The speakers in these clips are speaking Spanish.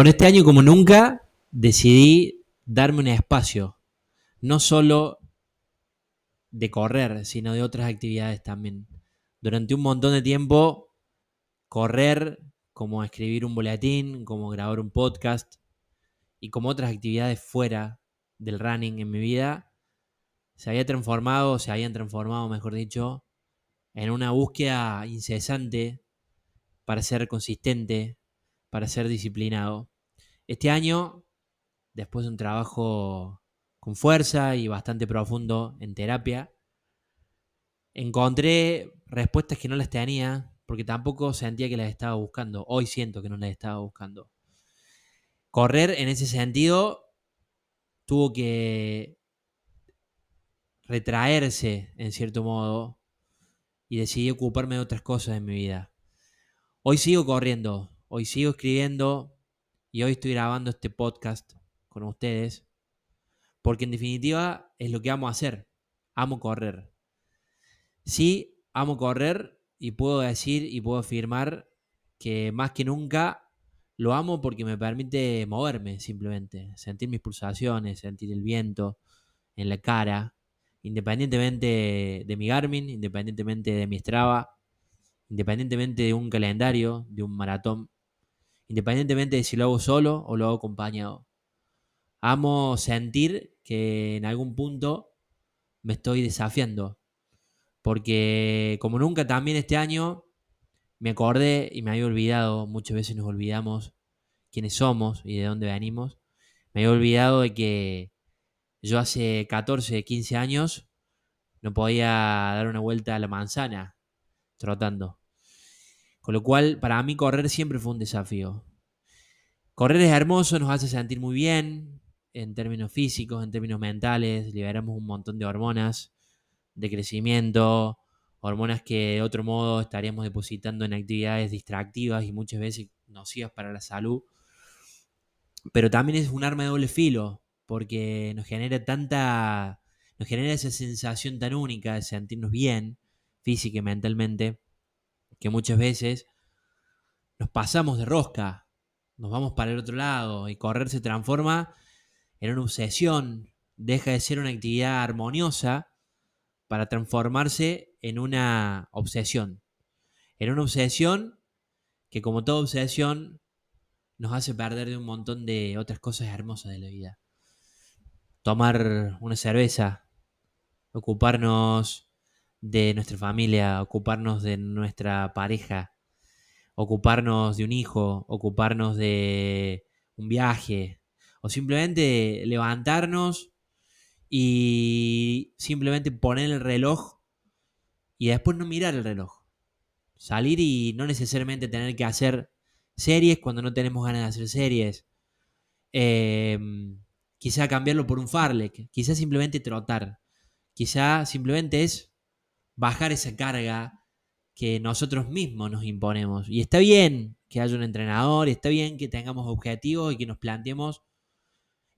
Bueno, este año como nunca decidí darme un espacio, no solo de correr, sino de otras actividades también. Durante un montón de tiempo, correr, como escribir un boletín, como grabar un podcast y como otras actividades fuera del running en mi vida, se había transformado, se habían transformado, mejor dicho, en una búsqueda incesante para ser consistente, para ser disciplinado. Este año, después de un trabajo con fuerza y bastante profundo en terapia, encontré respuestas que no las tenía porque tampoco sentía que las estaba buscando. Hoy siento que no las estaba buscando. Correr en ese sentido tuvo que retraerse en cierto modo y decidí ocuparme de otras cosas en mi vida. Hoy sigo corriendo, hoy sigo escribiendo y hoy estoy grabando este podcast con ustedes porque en definitiva es lo que amo hacer. Amo correr. Sí, amo correr y puedo decir y puedo afirmar que más que nunca lo amo porque me permite moverme simplemente, sentir mis pulsaciones, sentir el viento en la cara, independientemente de mi Garmin, independientemente de mi Strava, independientemente de un calendario, de un maratón, independientemente de si lo hago solo o lo hago acompañado. Amo sentir que en algún punto me estoy desafiando, porque como nunca también este año me acordé y me había olvidado, muchas veces nos olvidamos quiénes somos y de dónde venimos, me había olvidado de que yo hace 14, 15 años no podía dar una vuelta a la manzana trotando. Con lo cual, para mí correr siempre fue un desafío. Correr es hermoso, nos hace sentir muy bien en términos físicos, en términos mentales, liberamos un montón de hormonas de crecimiento, hormonas que de otro modo estaríamos depositando en actividades distractivas y muchas veces nocivas para la salud. Pero también es un arma de doble filo, porque nos genera tanta, nos genera esa sensación tan única de sentirnos bien, física y mentalmente, que muchas veces nos pasamos de rosca, nos vamos para el otro lado y correr se transforma en una obsesión, deja de ser una actividad armoniosa para transformarse en una obsesión. En una obsesión que como toda obsesión nos hace perder de un montón de otras cosas hermosas de la vida. Tomar una cerveza, ocuparnos de nuestra familia, ocuparnos de nuestra pareja, ocuparnos de un hijo, ocuparnos de un viaje, o simplemente levantarnos y simplemente poner el reloj y después no mirar el reloj. Salir y no necesariamente tener que hacer series cuando no tenemos ganas de hacer series. Em, quizá cambiarlo por un farlek, quizá simplemente trotar, quizá simplemente es bajar esa carga que nosotros mismos nos imponemos. Y está bien que haya un entrenador, está bien que tengamos objetivos y que nos planteemos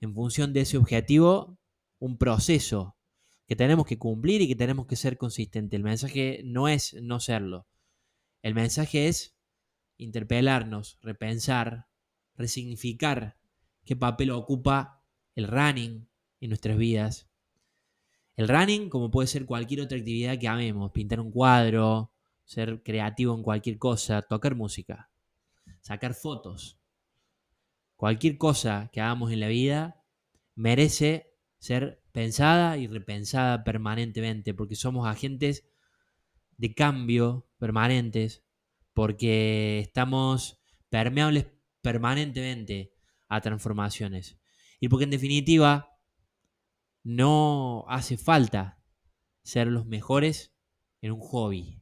en función de ese objetivo un proceso que tenemos que cumplir y que tenemos que ser consistentes. El mensaje no es no serlo. El mensaje es interpelarnos, repensar, resignificar qué papel ocupa el running en nuestras vidas, el running, como puede ser cualquier otra actividad que amemos, pintar un cuadro, ser creativo en cualquier cosa, tocar música, sacar fotos. Cualquier cosa que hagamos en la vida merece ser pensada y repensada permanentemente, porque somos agentes de cambio permanentes, porque estamos permeables permanentemente a transformaciones. Y porque en definitiva no hace falta ser los mejores en un hobby.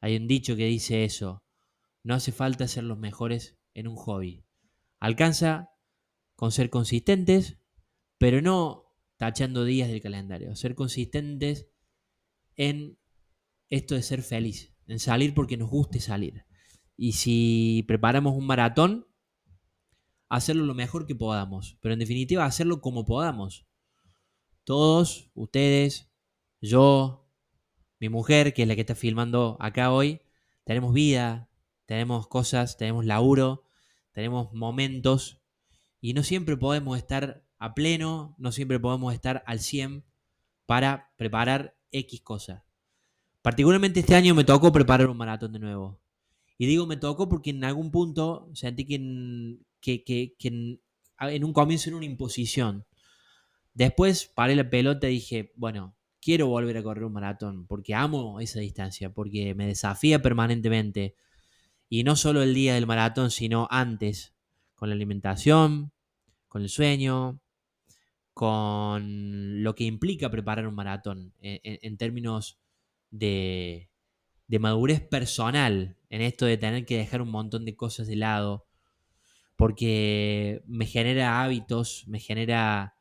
Hay un dicho que dice eso. No hace falta ser los mejores en un hobby. Alcanza con ser consistentes, pero no tachando días del calendario. Ser consistentes en esto de ser feliz, en salir porque nos guste salir. Y si preparamos un maratón, hacerlo lo mejor que podamos, pero en definitiva hacerlo como podamos todos, ustedes, yo, mi mujer, que es la que está filmando acá hoy, tenemos vida, tenemos cosas, tenemos laburo, tenemos momentos y no siempre podemos estar a pleno, no siempre podemos estar al 100 para preparar X cosas. Particularmente este año me tocó preparar un maratón de nuevo. Y digo me tocó porque en algún punto sentí que en, en, un comienzo era una imposición. Después paré la pelota y dije, bueno, quiero volver a correr un maratón porque amo esa distancia, porque me desafía permanentemente. Y no solo el día del maratón, sino antes, con la alimentación, con el sueño, con lo que implica preparar un maratón en términos de, madurez personal en esto de tener que dejar un montón de cosas de lado, porque me genera hábitos, me genera,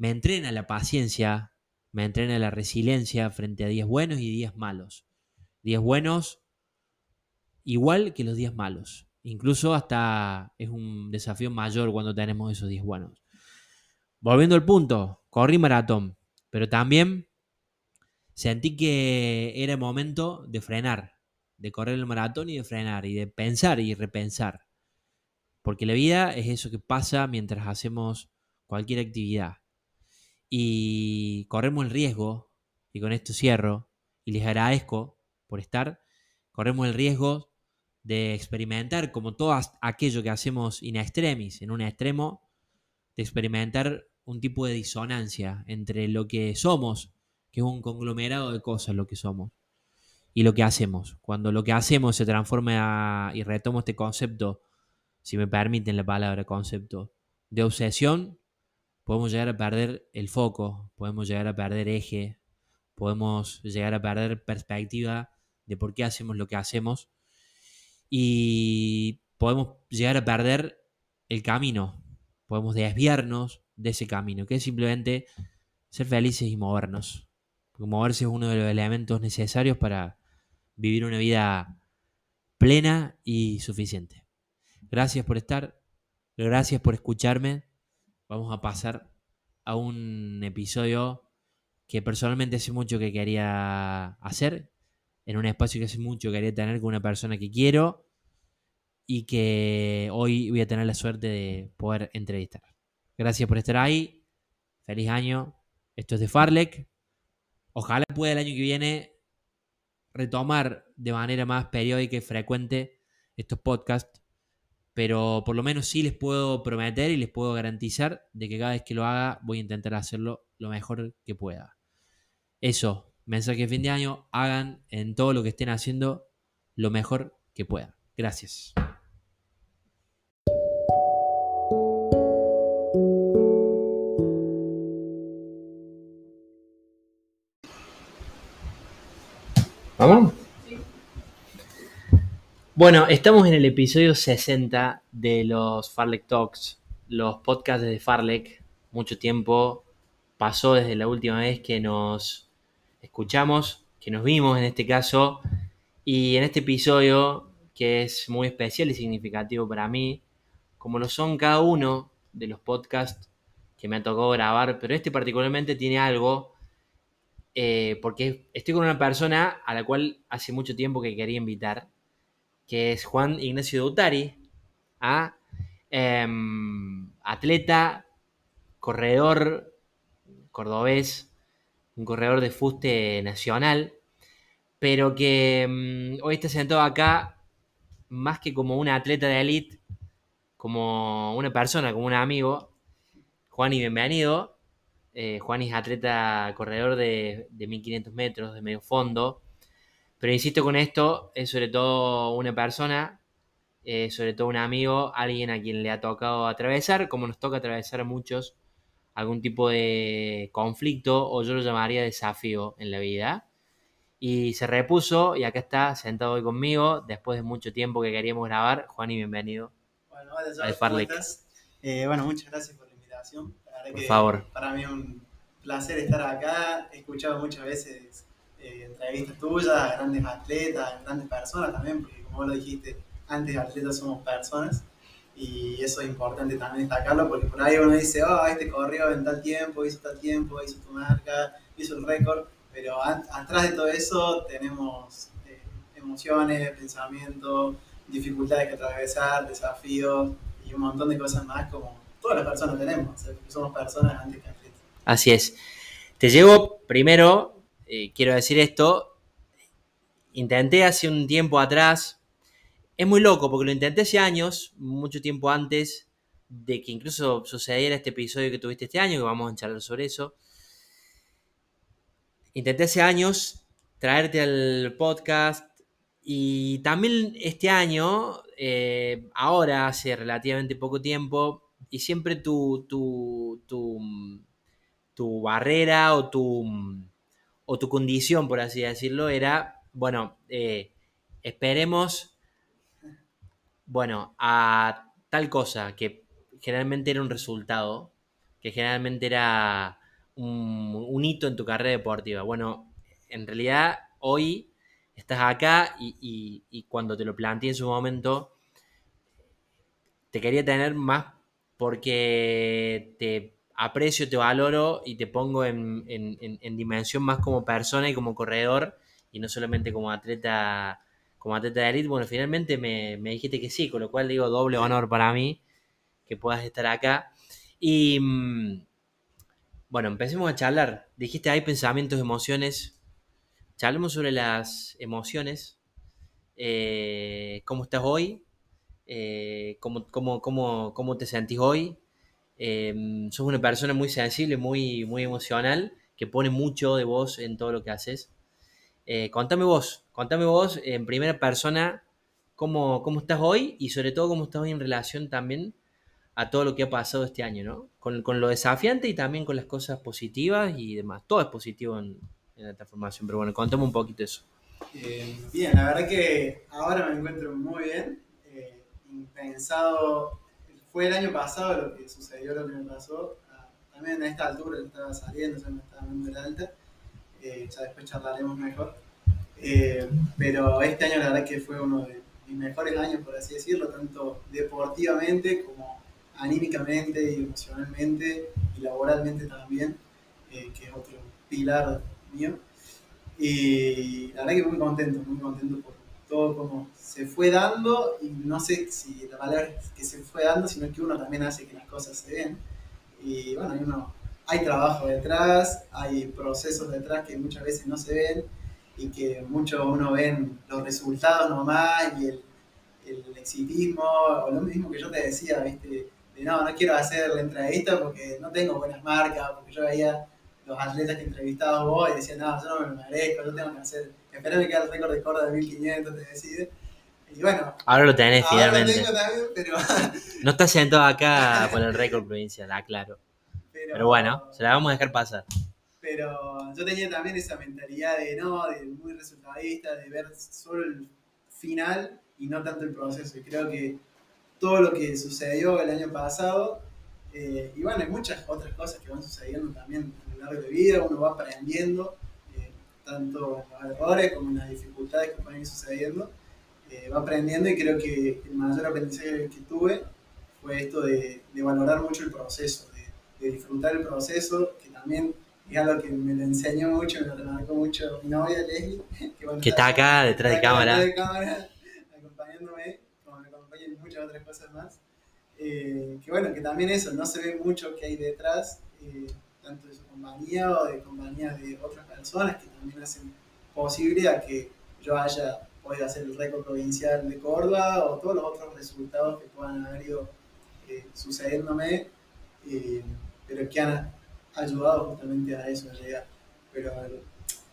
me entrena la paciencia, me entrena la resiliencia frente a días buenos y días malos. Días buenos igual que los días malos. Incluso hasta es un desafío mayor cuando tenemos esos días buenos. Volviendo al punto, corrí maratón, pero también sentí que era momento de frenar, de correr el maratón y de frenar, y de pensar y repensar. Porque la vida es eso que pasa mientras hacemos cualquier actividad. Y corremos el riesgo, y con esto cierro, y les agradezco por estar, corremos el riesgo de experimentar, como todo aquello que hacemos in extremis, en un extremo, de experimentar un tipo de disonancia entre lo que somos que es un conglomerado de cosas lo que somos y lo que hacemos. Cuando lo que hacemos se transforma y retomo este concepto, si me permiten la palabra concepto, de obsesión, podemos llegar a perder el foco, podemos llegar a perder eje, podemos llegar a perder perspectiva de por qué hacemos lo que hacemos y podemos llegar a perder el camino, podemos desviarnos de ese camino, que es simplemente ser felices y movernos moverse es uno de los elementos necesarios para vivir una vida plena y suficiente. Gracias por estar, gracias por escucharme. Vamos a pasar a un episodio que personalmente hace mucho que quería hacer, en un espacio que hace mucho quería tener con una persona que quiero y que hoy voy a tener la suerte de poder entrevistar. Gracias por estar ahí. Feliz año. Esto es de Farlek. Ojalá pueda el año que viene retomar de manera más periódica y frecuente estos podcasts, pero por lo menos sí les puedo prometer y les puedo garantizar de que cada vez que lo haga voy a intentar hacerlo lo mejor que pueda. Eso, mensaje de fin de año, hagan en todo lo que estén haciendo lo mejor que puedan. Gracias. Bueno, estamos en el episodio 60 de los Farlek Talks, los podcasts de Farlek. Mucho tiempo pasó desde la última vez que nos escuchamos, que nos vimos en este caso. Y en este episodio, que es muy especial y significativo para mí, como lo son cada uno de los podcasts que me ha tocado grabar, pero este particularmente tiene algo eh, porque estoy con una persona a la cual hace mucho tiempo que quería invitar, que es Juan Ignacio Dautari, em, atleta, corredor cordobés, un corredor de fuste nacional, pero que em, hoy está sentado acá más que como un atleta de élite, como una persona, como un amigo. Juan, y bienvenido. Eh, Juan es atleta corredor de, 1500 metros, de medio fondo. Pero insisto con esto, es sobre todo una persona, eh, sobre todo un amigo, alguien a quien le ha tocado atravesar, como nos toca atravesar a muchos, algún tipo de conflicto o yo lo llamaría desafío en la vida. Y se repuso y acá está sentado hoy conmigo después de mucho tiempo que queríamos grabar. Juan y bienvenido. Bueno, vale, eh, bueno, muchas gracias por la invitación. Por favor. Para mí es un placer estar acá. He escuchado muchas veces eh, entrevistas tuyas, grandes atletas, grandes personas también, porque como lo dijiste, antes atletas somos personas. Y eso es importante también destacarlo, porque por ahí uno dice, oh, este corrió en tal tiempo, hizo tal tiempo, hizo tu marca, hizo el récord. Pero atrás de todo eso tenemos eh, emociones, pensamientos, dificultades que atravesar, desafíos y un montón de cosas más como todas las personas tenemos, somos personas antes que atletas. Así es. Te llevo primero, eh, quiero decir esto, intenté hace un tiempo atrás, es muy loco porque lo intenté hace años, mucho tiempo antes de que incluso sucediera este episodio que tuviste este año, que vamos a charlar sobre eso. Intenté hace años traerte al podcast y también este año, eh, ahora hace relativamente poco tiempo, y siempre tu, tu, tu, barrera o tu, o tu condición, por así decirlo, era, bueno, eh, esperemos, bueno, a tal cosa que generalmente era un resultado, que generalmente era un, hito en tu carrera deportiva. Bueno, en realidad hoy estás acá y, cuando te lo planteé en su momento, te quería tener más porque te aprecio, te valoro y te pongo en, dimensión más como persona y como corredor y no solamente como atleta como atleta de élite. Bueno, finalmente me, me dijiste que sí, con lo cual digo doble honor para mí que puedas estar acá. Y mm, bueno, empecemos a charlar. Dijiste hay pensamientos, emociones. Charlemos sobre las emociones. Eh, ¿Cómo estás hoy? Eh, ¿cómo, cómo, te sentís hoy? Eh, sos una persona muy sensible, muy, muy emocional, que pone mucho de vos en todo lo que haces. contame vos, contame vos en primera persona cómo, cómo estás hoy y sobre todo cómo estás hoy en relación también a todo lo que ha pasado este año, ¿no? Con, lo desafiante y también con las cosas positivas y demás. Todo es positivo en, la transformación, pero bueno, contame un poquito eso. Eh, bien, la verdad que ahora me encuentro muy bien. Eh, pensado, fue el año pasado lo que sucedió, lo que me pasó. Ah, también a esta altura estaba saliendo, se me estaba dando el alta. Eh, ya después charlaremos mejor. pero este año la verdad que fue uno de mis mejores años, por así decirlo, tanto deportivamente como anímicamente y emocionalmente y laboralmente también, eh, que es otro pilar mío. Y la verdad que muy contento, muy contento por todo como se fue dando y no sé si la palabra es que se fue dando, sino que uno también hace que las cosas se den. Y bueno, hay, uno, hay trabajo detrás, hay procesos detrás que muchas veces no se ven y que mucho uno ven los resultados nomás y el, el exitismo, o lo mismo que yo te decía, ¿viste? no, no quiero hacer la entrevista porque no tengo buenas marcas, porque yo veía los atletas que entrevistabas vos y decía, no, yo no me lo merezco, yo tengo que hacer, esperar que el récord de corda de 1500, te decide. Y bueno, ahora lo tenés ahora finalmente. Lo tengo también, pero... no estás sentado acá por el récord provincial, ah, claro. Pero, bueno, se la vamos a dejar pasar. Pero yo tenía también esa mentalidad de no, de muy resultadista, de ver solo el final y no tanto el proceso. Y creo que todo lo que sucedió el año pasado. Eh, y bueno, hay muchas otras cosas que van sucediendo también a lo largo de la vida, uno va aprendiendo, tanto los errores como las dificultades que van ir sucediendo, eh, va aprendiendo y creo que el mayor aprendizaje que tuve fue esto de, valorar mucho el proceso, de, disfrutar el proceso, que también es algo que me lo enseñó mucho, me lo remarcó mucho mi novia Leslie, que, está acá detrás de cámara. Detrás de cámara acompañándome muchas otras cosas más. Eh, que bueno, que también eso, no se ve mucho que hay detrás, eh, tanto de su compañía o de compañías de otras personas que también hacen posible a que yo haya podido hacer el récord provincial de Córdoba o todos los otros resultados que puedan haber ido eh, sucediéndome, pero que han ayudado justamente a eso, a llegar. Pero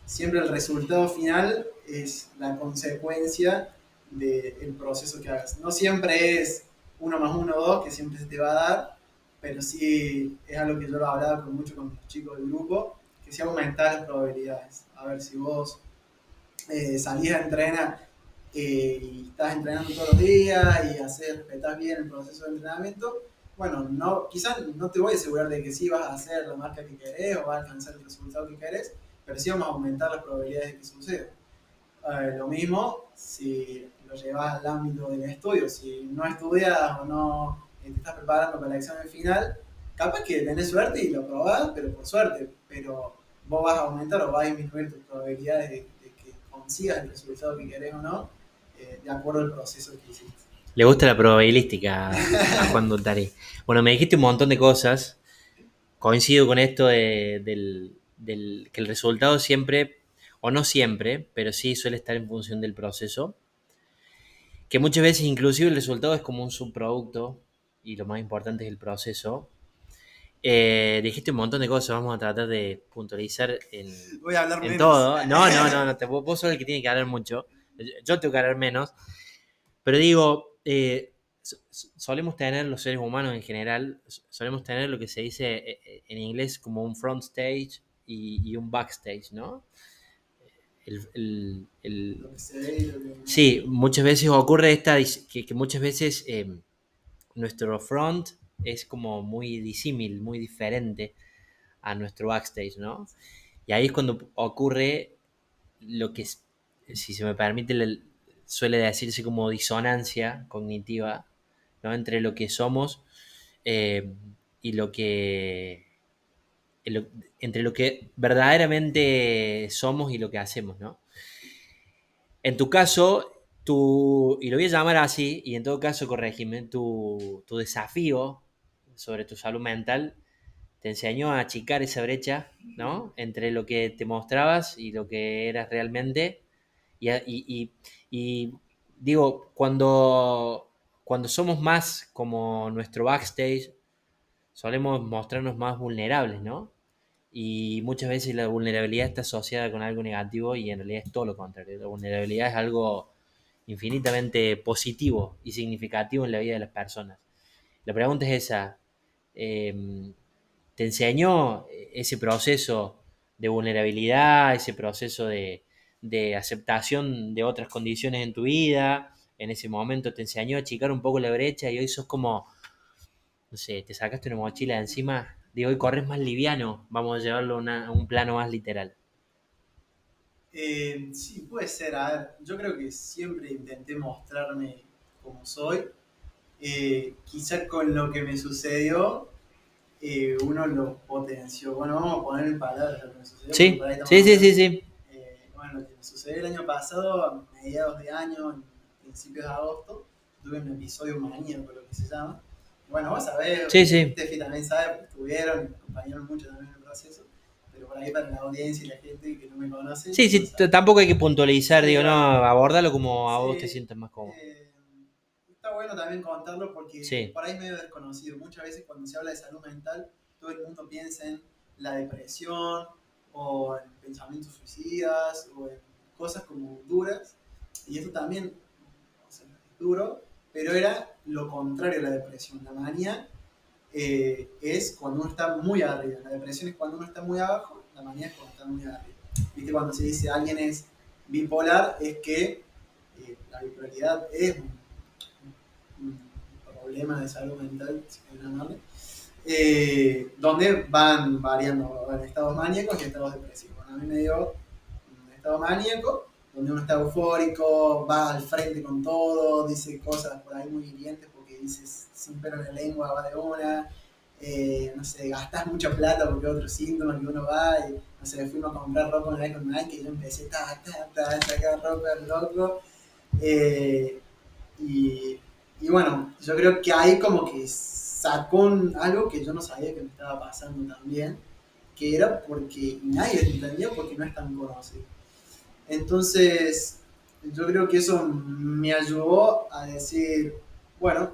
siempre el resultado final es la consecuencia del proceso que hagas. No siempre es uno más uno, dos, que siempre se te va a dar, pero sí es algo que yo lo hablaba con mucho con los chicos del grupo, que sí aumentar las probabilidades. A ver, si vos eh, salís a entrenar eh, y estás entrenando todos los días y hacer, respetás bien el proceso de entrenamiento, bueno, no, quizás no te voy a asegurar de que sí vas a hacer la marca que querés o vas a alcanzar el resultado que querés, pero sí vamos a aumentar las probabilidades de que suceda. lo mismo si lo llevas al ámbito del estudio. Si no estudias o no te estás preparando para el examen final, capaz que tenés suerte y lo probás, pero por suerte. Pero vos vas a aumentar o vas a disminuir tus probabilidades de, que consigas el resultado que querés o no eh, de acuerdo al proceso que hiciste. Le gusta la probabilística a Juan Doltari. Bueno, me dijiste un montón de cosas. Coincido con esto de- del- que el resultado siempre, o no siempre, pero sí suele estar en función del proceso. Que muchas veces inclusive el resultado es como un subproducto y lo más importante es el proceso. Eh, dijiste un montón de cosas, vamos a tratar de puntualizar en, Voy a hablar en menos. todo. No, no, no, no te, vos sos el que tiene que hablar mucho. Yo tengo que hablar menos. Pero digo, eh, so- so- solemos tener los seres humanos en general, so- solemos tener lo que se dice eh, eh, en inglés como un front stage y, y un backstage, ¿no? El- el- el, Sí, muchas veces ocurre esta, que, que muchas veces eh, nuestro front es como muy disímil, muy diferente a nuestro backstage, ¿no? Y ahí es cuando ocurre lo que, si se me permite, le- suele decirse como disonancia cognitiva, ¿no? Entre lo que somos eh, y lo que... entre lo que verdaderamente somos y lo que hacemos, ¿no? En tu caso, tu, y lo voy a llamar así, y en todo caso, corregime, tu, tu desafío sobre tu salud mental te enseñó a achicar esa brecha, ¿no? Entre lo que te mostrabas y lo que eras realmente. Y, y- y- y digo, cuando, cuando somos más como nuestro backstage, solemos mostrarnos más vulnerables, ¿no? Y muchas veces la vulnerabilidad está asociada con algo negativo y en realidad es todo lo contrario. La vulnerabilidad es algo infinitamente positivo y significativo en la vida de las personas. La pregunta es esa. eh, ¿Te enseñó ese proceso de vulnerabilidad, ese proceso de, aceptación de otras condiciones en tu vida? En ese momento te enseñó a achicar un poco la brecha y hoy sos como, no sé, te sacaste una mochila de encima, digo, hoy corres más liviano, vamos a llevarlo a un plano más literal. Eh, sí, puede ser. A ver, yo creo que siempre intenté mostrarme como soy. Eh, quizás con lo que me sucedió, eh, uno lo potenció. Bueno, vamos a poner en palabras lo que me sucedió. Sí, sí, sí, sí, sí. Eh, bueno, lo que me sucedió el año pasado, a mediados de año, en principios de agosto, tuve un episodio maníaco, lo que se llama. Bueno, vos sabés, Sí, sí. Tefi también sabe, porque estuvieron, me acompañaron mucho también en el proceso, pero por ahí para la audiencia y la gente que no me conoce. Sí, sí, no tampoco hay que puntualizar, digo, no, abordalo como a vos Sí, te sientas más cómodo. eh, está bueno también contarlo porque Sí. por ahí es medio desconocido. Muchas veces cuando se habla de salud mental, todo el mundo piensa en la depresión o en pensamientos suicidas o en cosas como duras. Y esto también o sea, es duro, pero era lo contrario a la depresión. La manía eh, es cuando uno está muy arriba. La depresión es cuando uno está muy abajo, la manía es cuando está muy arriba. ¿Viste? Cuando se dice alguien es bipolar, es que eh, la bipolaridad es un, un problema de salud mental, si quieren llamarle, eh, donde van variando en estados maníacos y estados depresivos. Bueno, a mí me dio un estado maníaco, donde uno está eufórico, va al frente con todo, dice cosas por ahí muy hirientes dices sin en la lengua, va de una, eh, no sé, gastás mucha plata porque otro síntoma que uno va y, no sé, fuimos a comprar ropa una vez con Nike y yo empecé, ta, ta, ta, sacar ropa loco. Eh, y, y bueno, yo creo que ahí como que sacó algo que yo no sabía que me estaba pasando también, que era porque nadie entendía porque no es tan conocido. Entonces, yo creo que eso me ayudó a decir, bueno,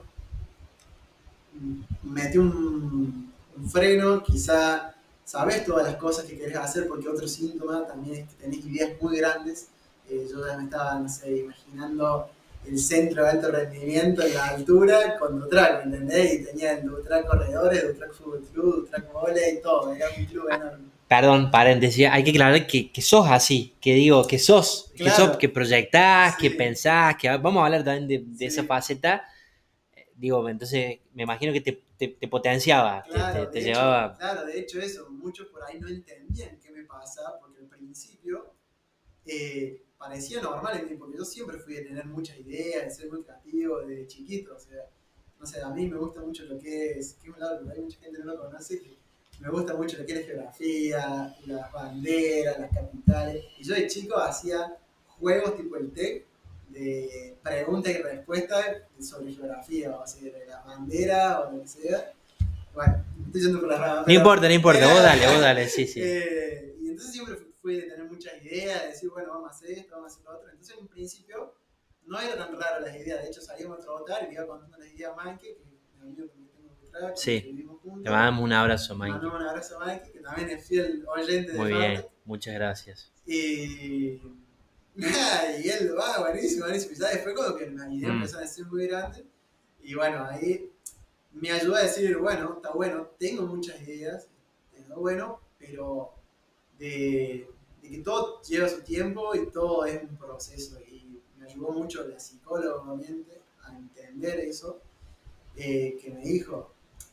metí un, un freno, quizá sabes todas las cosas que querés hacer, porque otro síntoma también es que tenés ideas muy grandes. Eh, yo ya me estaba, no sé, imaginando el centro de alto rendimiento en la altura con Dutrac, ¿me entendés? Y tenía el Dutrac Corredores, Dutrac Fútbol Club, Dutrac Voley, todo, era un club enorme. Perdón, paréntesis, hay que aclarar que, que sos así, que digo, que sos, que sos, que proyectás, que pensás, que vamos a hablar también de, de Sí. esa faceta. Digo, entonces me imagino que te, te- te potenciaba, te- Claro, te, te de hecho, llevaba. claro, de hecho eso, muchos por ahí no entendían qué me pasaba, porque al principio eh, parecía normal en mí, porque yo siempre fui a tener muchas ideas, de ser muy creativo desde chiquito, o sea, no sé, a mí me gusta mucho lo que es, que hay mucha gente que no lo conoce, que me gusta mucho lo que es la geografía, las banderas, las capitales, y yo de chico hacía juegos tipo el TEC, de pregunta y respuesta sobre geografía, o sea, de la bandera o lo que sea. Bueno, estoy yendo por las ramas. No importa, no importa, vos dale, vos dale, sí, sí. Eh, y entonces siempre fui de tener muchas ideas, de decir, bueno, vamos a hacer esto, vamos a hacer lo otro. Entonces, en un principio, no era tan raro las ideas. De hecho, salíamos a trotar y le iba contando las ideas a Mike, que es mi amigo que me tengo Sí. que vivimos juntos. Le mandamos un abrazo, Le Mike. mandamos un abrazo a Mike, que también es fiel oyente de Muy bien, Farta. muchas gracias. Y, y él va, buenísimo, buenísimo. Y ya después como que la idea Mm. empezó a ser muy grande. Y bueno, ahí me ayudó a decir, bueno, está bueno, tengo muchas ideas, está bueno, pero de, de que todo lleva su tiempo y todo es un proceso. Y me ayudó mucho la psicóloga, obviamente, a entender eso, eh, que me dijo,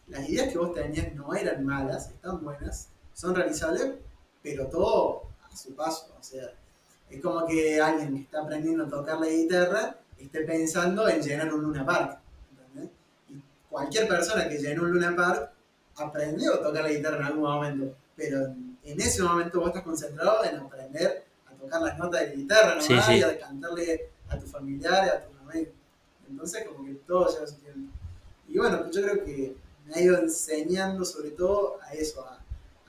las ideas que vos tenías no eran malas, están buenas, son realizables, pero todo a su paso. O sea, es como que alguien que está aprendiendo a tocar la guitarra esté pensando en llenar un Luna Park. ¿entendés? Y cualquier persona que llenó un Luna Park aprendió a tocar la guitarra en algún momento, pero en, ese momento vos estás concentrado en aprender a tocar las notas de la guitarra, ¿no? Sí, sí. y a cantarle a tus familiares, a tus amigos. Entonces, como que todo lleva su tiempo. Y bueno, yo creo que me ha ido enseñando sobre todo a eso, a,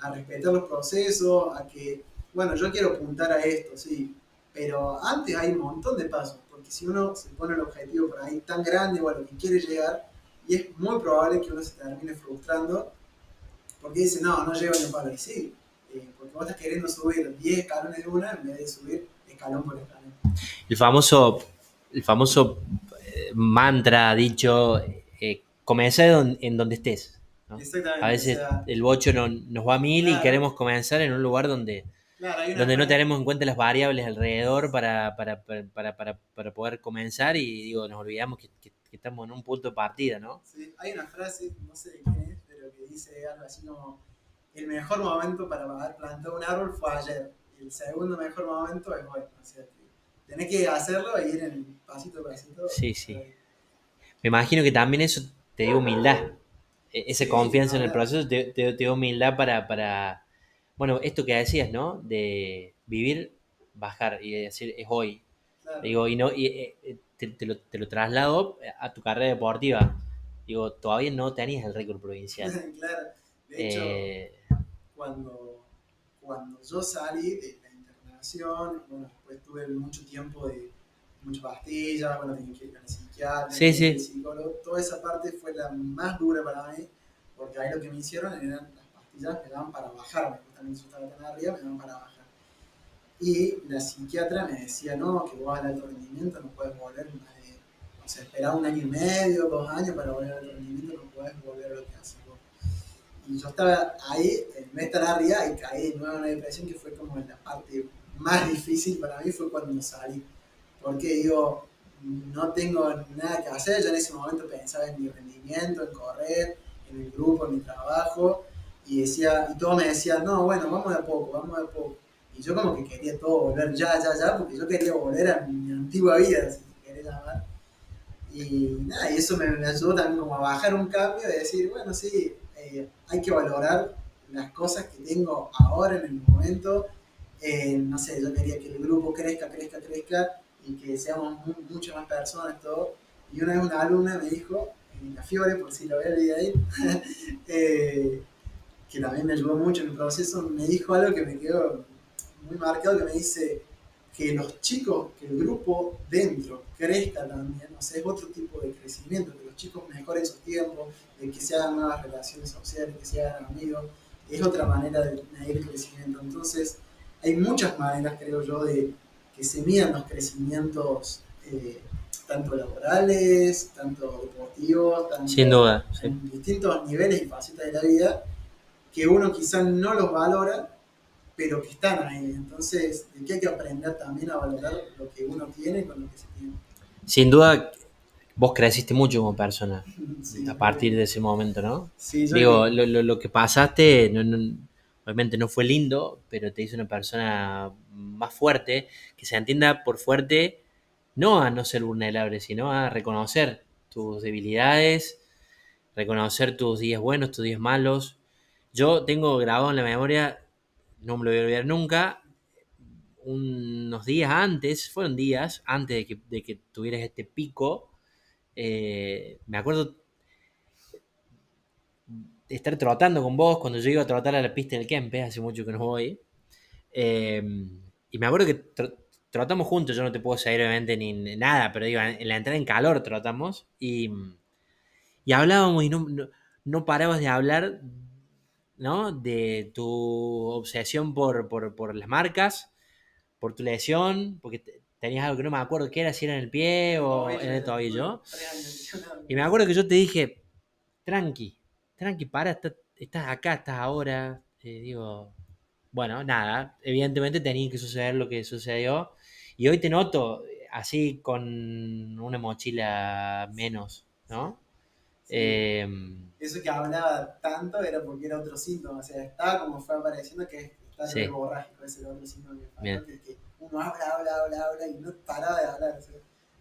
a respetar los procesos, a que, bueno, yo quiero apuntar a esto, sí, pero antes hay un montón de pasos, porque si uno se pone el objetivo por ahí tan grande o a lo que quiere llegar, y es muy probable que uno se termine frustrando, porque dice, no, no llego ni un palo, y sí, eh, porque vos estás queriendo subir 10 escalones de una en vez de subir escalón por escalón. El famoso, el famoso eh, mantra dicho, eh, en, donde estés. ¿no? Exactamente. A veces o sea, el bocho no- nos va a mil y Claro. queremos comenzar en un lugar donde, claro, hay una donde no tenemos en cuenta las variables alrededor para, para, para, para, poder comenzar y digo, nos olvidamos que, que- que estamos en un punto de partida, ¿no? Sí, hay una frase, no sé de quién es, pero que dice algo así como: El mejor momento para haber plantado un árbol fue ayer, y el segundo mejor momento es hoy. O sea, que tenés que hacerlo e ir en pasito a pasito. Sí, sí. Me imagino que también eso te dio humildad. E- Esa Sí, confianza en el proceso te, te- te dio humildad para, para, bueno, esto que decías, ¿no? De vivir, bajar y decir, es hoy. Claro. Digo, y no, y eh, eh, te, te lo, te lo traslado a tu carrera deportiva. Digo, todavía no tenías el récord provincial. claro. De hecho, Eh, cuando, cuando yo salí de la internación, bueno, después tuve mucho tiempo de muchas pastillas, bueno, tenía que ir el psiquiatra, Sí, que sí. al psicólogo, toda esa parte fue la más dura para mí, porque ahí lo que me hicieron eran las pastillas me daban para bajarme, justamente yo estaba arriba, me daban para bajar. Y la psiquiatra me decía, no, que vos al alto rendimiento no puedes volver más de, o sea, esperar un año y medio, dos años para volver al alto rendimiento, no puedes volver a lo que haces vos. Y yo estaba ahí, en estar arriba, y caí de nuevo en una depresión que fue como la parte más difícil para mí, fue cuando salí. Porque digo, no tengo nada que hacer, yo en ese momento pensaba en mi rendimiento, en correr, en el grupo, en mi trabajo, y decía, y todos me decían, no, bueno, vamos de a poco, vamos de a poco. Y yo como que quería todo volver ya, ya, ya, porque yo quería volver a mi antigua vida, si se querés llamar. Y nada, y eso me, me ayudó también como a bajar un cambio y decir, bueno, sí, eh, hay que valorar las cosas que tengo ahora en el momento. Eh, no sé, yo quería que el grupo crezca, crezca, crezca y que seamos mu- muchas más personas, todo. Y una vez una alumna me dijo, en la Fiore, por si lo el video ahí, que también me ayudó mucho en el proceso, me dijo algo que me quedó muy marcado, que me dice que los chicos, que el grupo dentro crezca también, o sea, es otro tipo de crecimiento, que los chicos mejoren su tiempo, de que se hagan nuevas relaciones sociales, que se hagan amigos, es otra manera de medir el crecimiento. Entonces, hay muchas maneras, creo yo, de que se midan los crecimientos, eh, tanto laborales, tanto deportivos, tanto sin duda. sí. en distintos niveles y facetas de la vida, que uno quizás no los valora, pero que están ahí. Entonces, de que hay que aprender también a valorar lo que uno tiene con lo que se tiene. Sin duda, vos creciste mucho como persona Sí, a partir de ese momento, ¿no? Sí, yo Digo, lo, lo- lo que pasaste, no- no- obviamente no fue lindo, pero te hizo una persona más fuerte, que se entienda por fuerte, no a no ser vulnerable, sino a reconocer tus debilidades, reconocer tus días buenos, tus días malos. Yo tengo grabado en la memoria, no me lo voy a olvidar nunca, unos días antes, fueron días antes de que, tuvieras este pico, eh, me acuerdo estar trotando con vos cuando yo iba a trotar a la pista del Kempe, hace mucho que no voy. Eh, y me acuerdo que tr- trotamos juntos, yo no te puedo seguir obviamente ni ni nada, pero digo, en la entrada en calor trotamos y, y hablábamos y no, no, no parabas de hablar, ¿no? De tu obsesión por, por, por las marcas, por tu lesión, porque te- tenías algo que no me acuerdo qué era, si era en el pie o en el tobillo. Y me acuerdo que yo te dije, tranqui, tranqui, para, está- estás acá, estás ahora. Eh, digo, bueno, nada, evidentemente tenía que suceder lo que sucedió. Y hoy te noto eh, así con una mochila menos, ¿no? Eh, Eso que hablaba tanto era porque era otro síntoma, o sea, estaba como fue apareciendo que está Sí. verborrágico, ese era otro síntoma que faltó, Bien. que es que uno habla, habla, habla, habla y no paraba de hablar. o sea,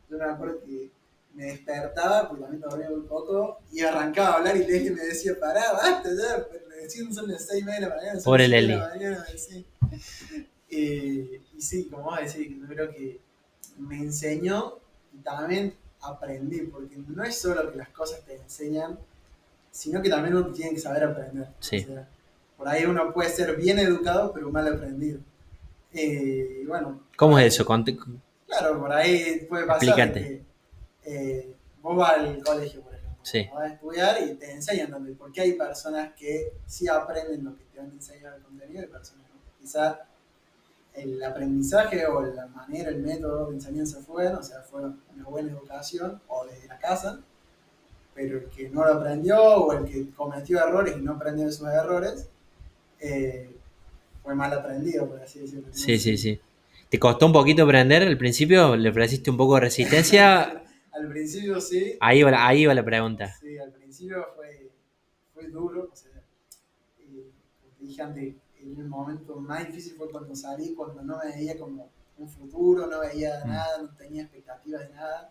yo me acuerdo que me despertaba, porque también dormía muy poco, y arrancaba a hablar y Leslie me decía, pará, basta ya, pero recién son las seis y media de la mañana. Pobre me. Eh, y sí, como vos decís, yo creo que me enseñó y también aprendí, porque no es solo que las cosas te enseñan, sino que también uno tiene que saber aprender. Sí. O sea, por ahí uno puede ser bien educado, pero mal aprendido. Eh, bueno, ¿Cómo es eso? Conte- claro, por ahí puede pasar que eh, vos vas al colegio, por ejemplo, Sí. vas a estudiar y te enseñan también, porque hay personas que sí aprenden lo que te van a enseñar el contenido y personas que no. El aprendizaje o la manera, el método de enseñanza fue, o sea, fue una buena educación o desde la casa, pero el que no lo aprendió o el que cometió errores y no aprendió de sus errores, eh, fue mal aprendido, por así decirlo. Sí, sí, sí. ¿Te costó un poquito aprender al principio? ¿Le ofreciste un poco de resistencia? Al principio sí, Ahí va la, ahí va la pregunta. Sí, al principio fue, fue duro, o sea, eh, dije antes, el momento más difícil fue cuando salí, cuando no me veía como un futuro, no veía Mm. nada, no tenía expectativas de nada.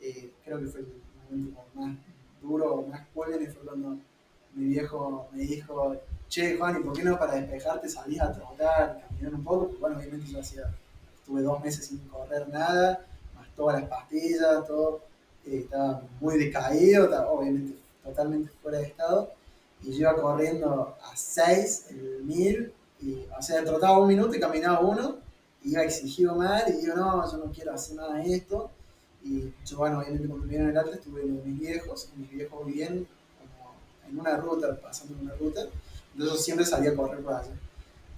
Eh, creo que fue el momento más duro, más cólera, fue cuando mi viejo me dijo, che Juan, ¿y por qué no para despejarte salís a trotar, caminar un poco? Porque, bueno, obviamente yo hacía, estuve dos meses sin correr nada, más todas las pastillas, todo eh, estaba muy decaído, estaba obviamente totalmente fuera de estado, y yo iba corriendo a 6 el 1000, y, o sea, trotaba un minuto y caminaba uno, y iba exigido mal, y digo, no, yo no quiero hacer nada de esto, y yo, bueno, obviamente cuando vine en el Atlas estuve con mis viejos, y mis viejos vivían como en una ruta, pasando en una ruta, entonces yo siempre salía a correr por allá.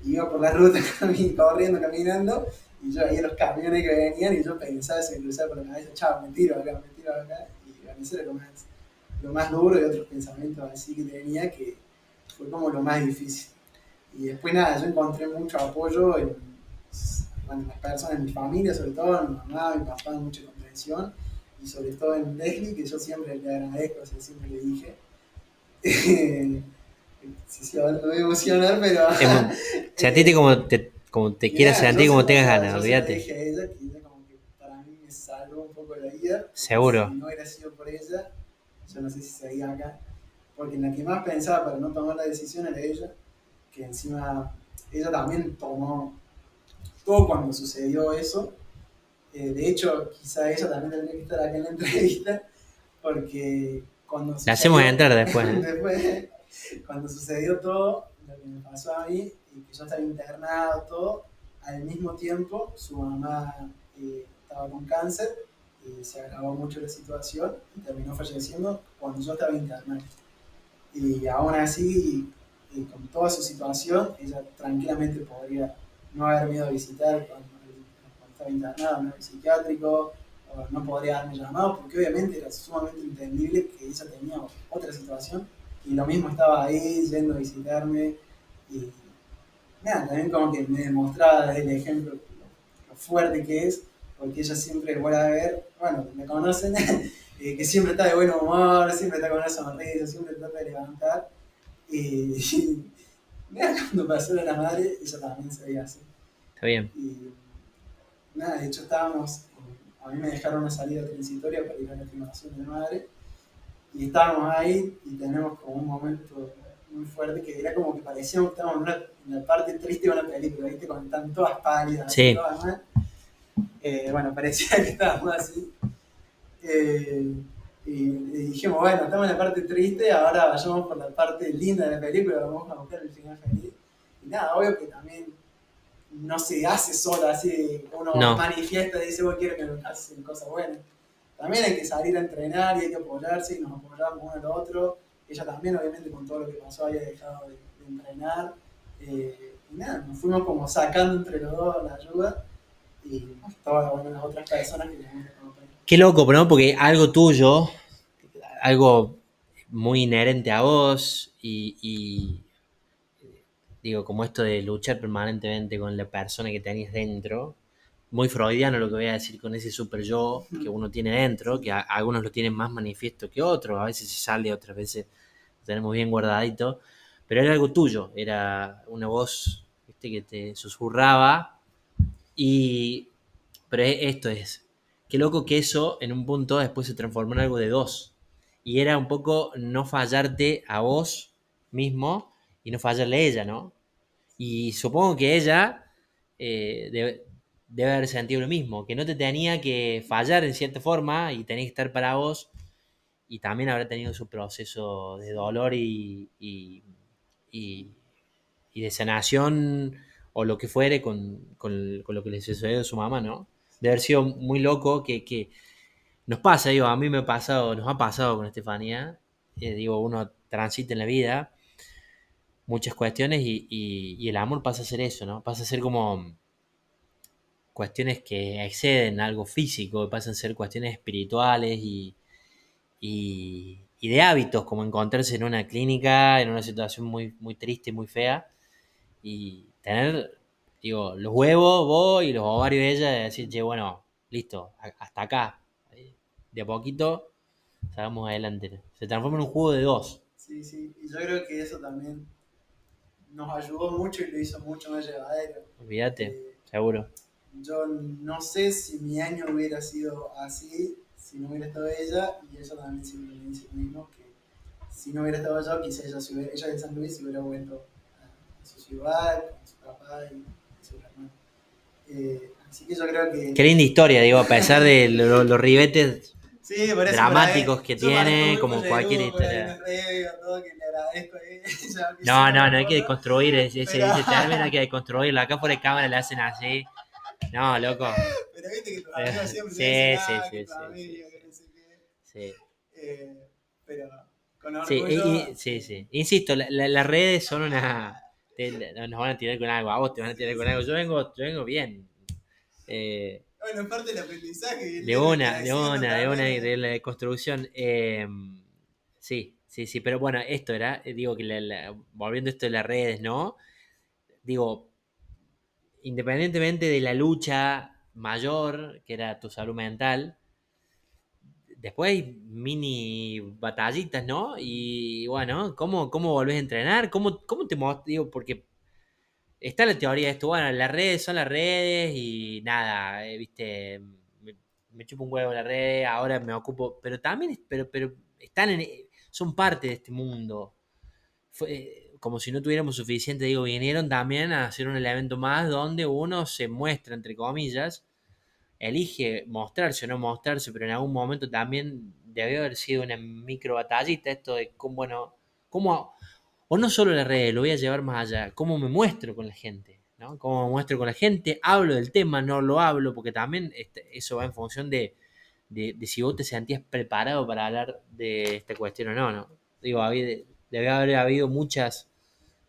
Y iba por la ruta corriendo, caminando, y yo veía los camiones que venían y yo pensaba, se me cruzaba por la cabeza, chao, me tiro acá, me tiro acá, y bueno, eso era lo más, lo más duro y otros pensamientos así que tenía que fue como lo más difícil. Y después nada, yo encontré mucho apoyo en, en las personas, en mi familia, sobre todo en mi mamá, mi papá, mucha comprensión, y sobre todo en Leslie, que yo siempre le agradezco, o sea, siempre le dije. sí, sí, ahora me voy a emocionar, pero... Sentite como te, como te quieras Mirá, sentir, como se tengas ganas, olvídate. dije a ella que ella como que para mí me salvó un poco la vida. Seguro. Si no hubiera sido por ella, yo no sé si seguía acá. Porque en la que más pensaba para no tomar la decisión era ella, que encima ella también tomó todo cuando sucedió eso. Eh, de hecho, quizá ella también tendría que estar acá en la entrevista, porque cuando La hacemos entrar después. ¿eh? Después, cuando sucedió todo, lo que me pasó a mí, y que yo estaba internado, todo, al mismo tiempo su mamá eh, estaba con cáncer se agravó mucho la situación y terminó falleciendo cuando yo estaba internado. Y aún así, con toda su situación, ella tranquilamente podría no haberme ido a visitar cuando, estaba internado en el psiquiátrico, o no podría haberme llamado, porque obviamente era sumamente entendible que ella tenía otra situación y lo mismo estaba ahí yendo a visitarme y nada, también como que me demostraba desde el ejemplo lo, lo fuerte que es, porque ella siempre vuelve a ver, bueno, me conocen, eh, que siempre está de buen humor, siempre está con una sonrisa, siempre trata de levantar y, y mira, cuando pasó la madre, ella también se veía así. Está bien. Y nada, de hecho estábamos, a mí me dejaron una salida transitoria para ir a la filmación de madre, y estábamos ahí y tenemos como un momento muy fuerte que era como que parecía que estábamos en, una, en la parte triste de una película, ¿viste? Cuando están todas pálidas, Sí. todas mal. Eh, bueno, parecía que estábamos así. Eh, y, y dijimos, bueno, estamos en la parte triste, ahora vayamos por la parte linda de la película, vamos a buscar el final feliz. Y nada, obvio que también no se hace solo así, uno No. manifiesta y dice, vos quieres que me pasen cosas buenas. También hay que salir a entrenar y hay que apoyarse y nos apoyamos uno al otro. Ella también, obviamente, con todo lo que pasó, había dejado de, de entrenar. Eh, y nada, nos fuimos como sacando entre los dos la ayuda que. Qué loco, ¿no? Porque algo tuyo, algo muy inherente a vos y, y, digo, como esto de luchar permanentemente con la persona que tenés dentro, muy freudiano lo que voy a decir con ese super yo que uno tiene dentro, que a- algunos lo tienen más manifiesto que otros, a veces se sale, otras veces lo tenemos bien guardadito, pero era algo tuyo, era una voz ¿viste? que te susurraba y... Pero esto es, qué loco que eso en un punto después se transformó en algo de dos. Y era un poco no fallarte a vos mismo y no fallarle a ella, ¿no? Y supongo que ella eh, debe, haber sentido lo mismo, que no te tenía que fallar en cierta forma y tenía que estar para vos y también habrá tenido su proceso de dolor y, y, y- y de sanación o lo que fuere con, con- con lo que le sucedió a su mamá, ¿no? De haber sido muy loco que, que nos pasa, digo, a mí me ha pasado, nos ha pasado con Estefanía, eh, digo, uno transita en la vida muchas cuestiones y, y- el amor pasa a ser eso, ¿no? Pasa a ser como cuestiones que exceden algo físico, pasan a ser cuestiones espirituales y, y, y de hábitos, como encontrarse en una clínica, en una situación muy, muy triste, muy fea, y tener, digo, los huevos vos y los ovarios de ella, de decir, che, bueno, listo, hasta acá, de a poquito, salgamos adelante. Se transforma en un juego de dos. Sí, sí, y yo creo que eso también nos ayudó mucho y lo hizo mucho más llevadero. Olvídate, Eh, seguro. yo no sé si mi año hubiera sido así si no hubiera estado ella, y ella también siempre me dice lo mismo, que si no hubiera estado yo, quizá ella, hubiera, ella de San Luis se hubiera vuelto su ciudad, con su papá y, sus hermanos. Eh, así que yo creo que... Qué linda historia, digo, a pesar de lo- los ribetes Sí, por eso dramáticos que tiene, como cualquier historia. No, sí, no, no hay que ¿no? deconstruir ese, ese, Pero- ese término, hay que deconstruirlo. Acá por el cámara le hacen así. No, loco. Pero viste que amigo siempre sí, dice, sí, "Ah, sí, que sí, amigo, sí, que no sé qué". Sí, Eh, pero con sí, orgullo. y- y- sí, sí. Insisto, la- la- las redes son una... te- nos van a tirar con algo, a vos te van a tirar con algo. Yo vengo, yo vengo bien. Eh, Bueno, en parte del aprendizaje. de una, de una, de una, de la construcción. eh, sí, sí, sí, pero bueno, esto era, eh, digo que la- la- volviendo a esto de las redes, ¿no? Digo, independientemente de la lucha mayor, que era tu salud mental, después mini batallitas, ¿no? Y bueno, ¿cómo, cómo volvés a entrenar? ¿Cómo, cómo te Digo, porque está la teoría de esto, bueno, las redes son las redes y nada, eh, viste, me, me chupo un huevo las redes, ahora me ocupo, pero también, pero, pero están son parte de este mundo. Fue, eh, como si no tuviéramos suficiente, digo, vinieron también a hacer un elemento más donde uno se muestra, entre comillas, elige mostrarse o no mostrarse, pero en algún momento también debió haber sido una micro batallita esto de cómo, bueno, cómo, o no solo las redes, lo voy a llevar más allá, cómo me muestro con la gente, ¿no? Cómo me muestro con la gente, hablo del tema, no lo hablo, porque también este, eso va en función de, de, de si vos te sentías preparado para hablar de esta cuestión o no, ¿no? Digo, había, debe haber habido muchas...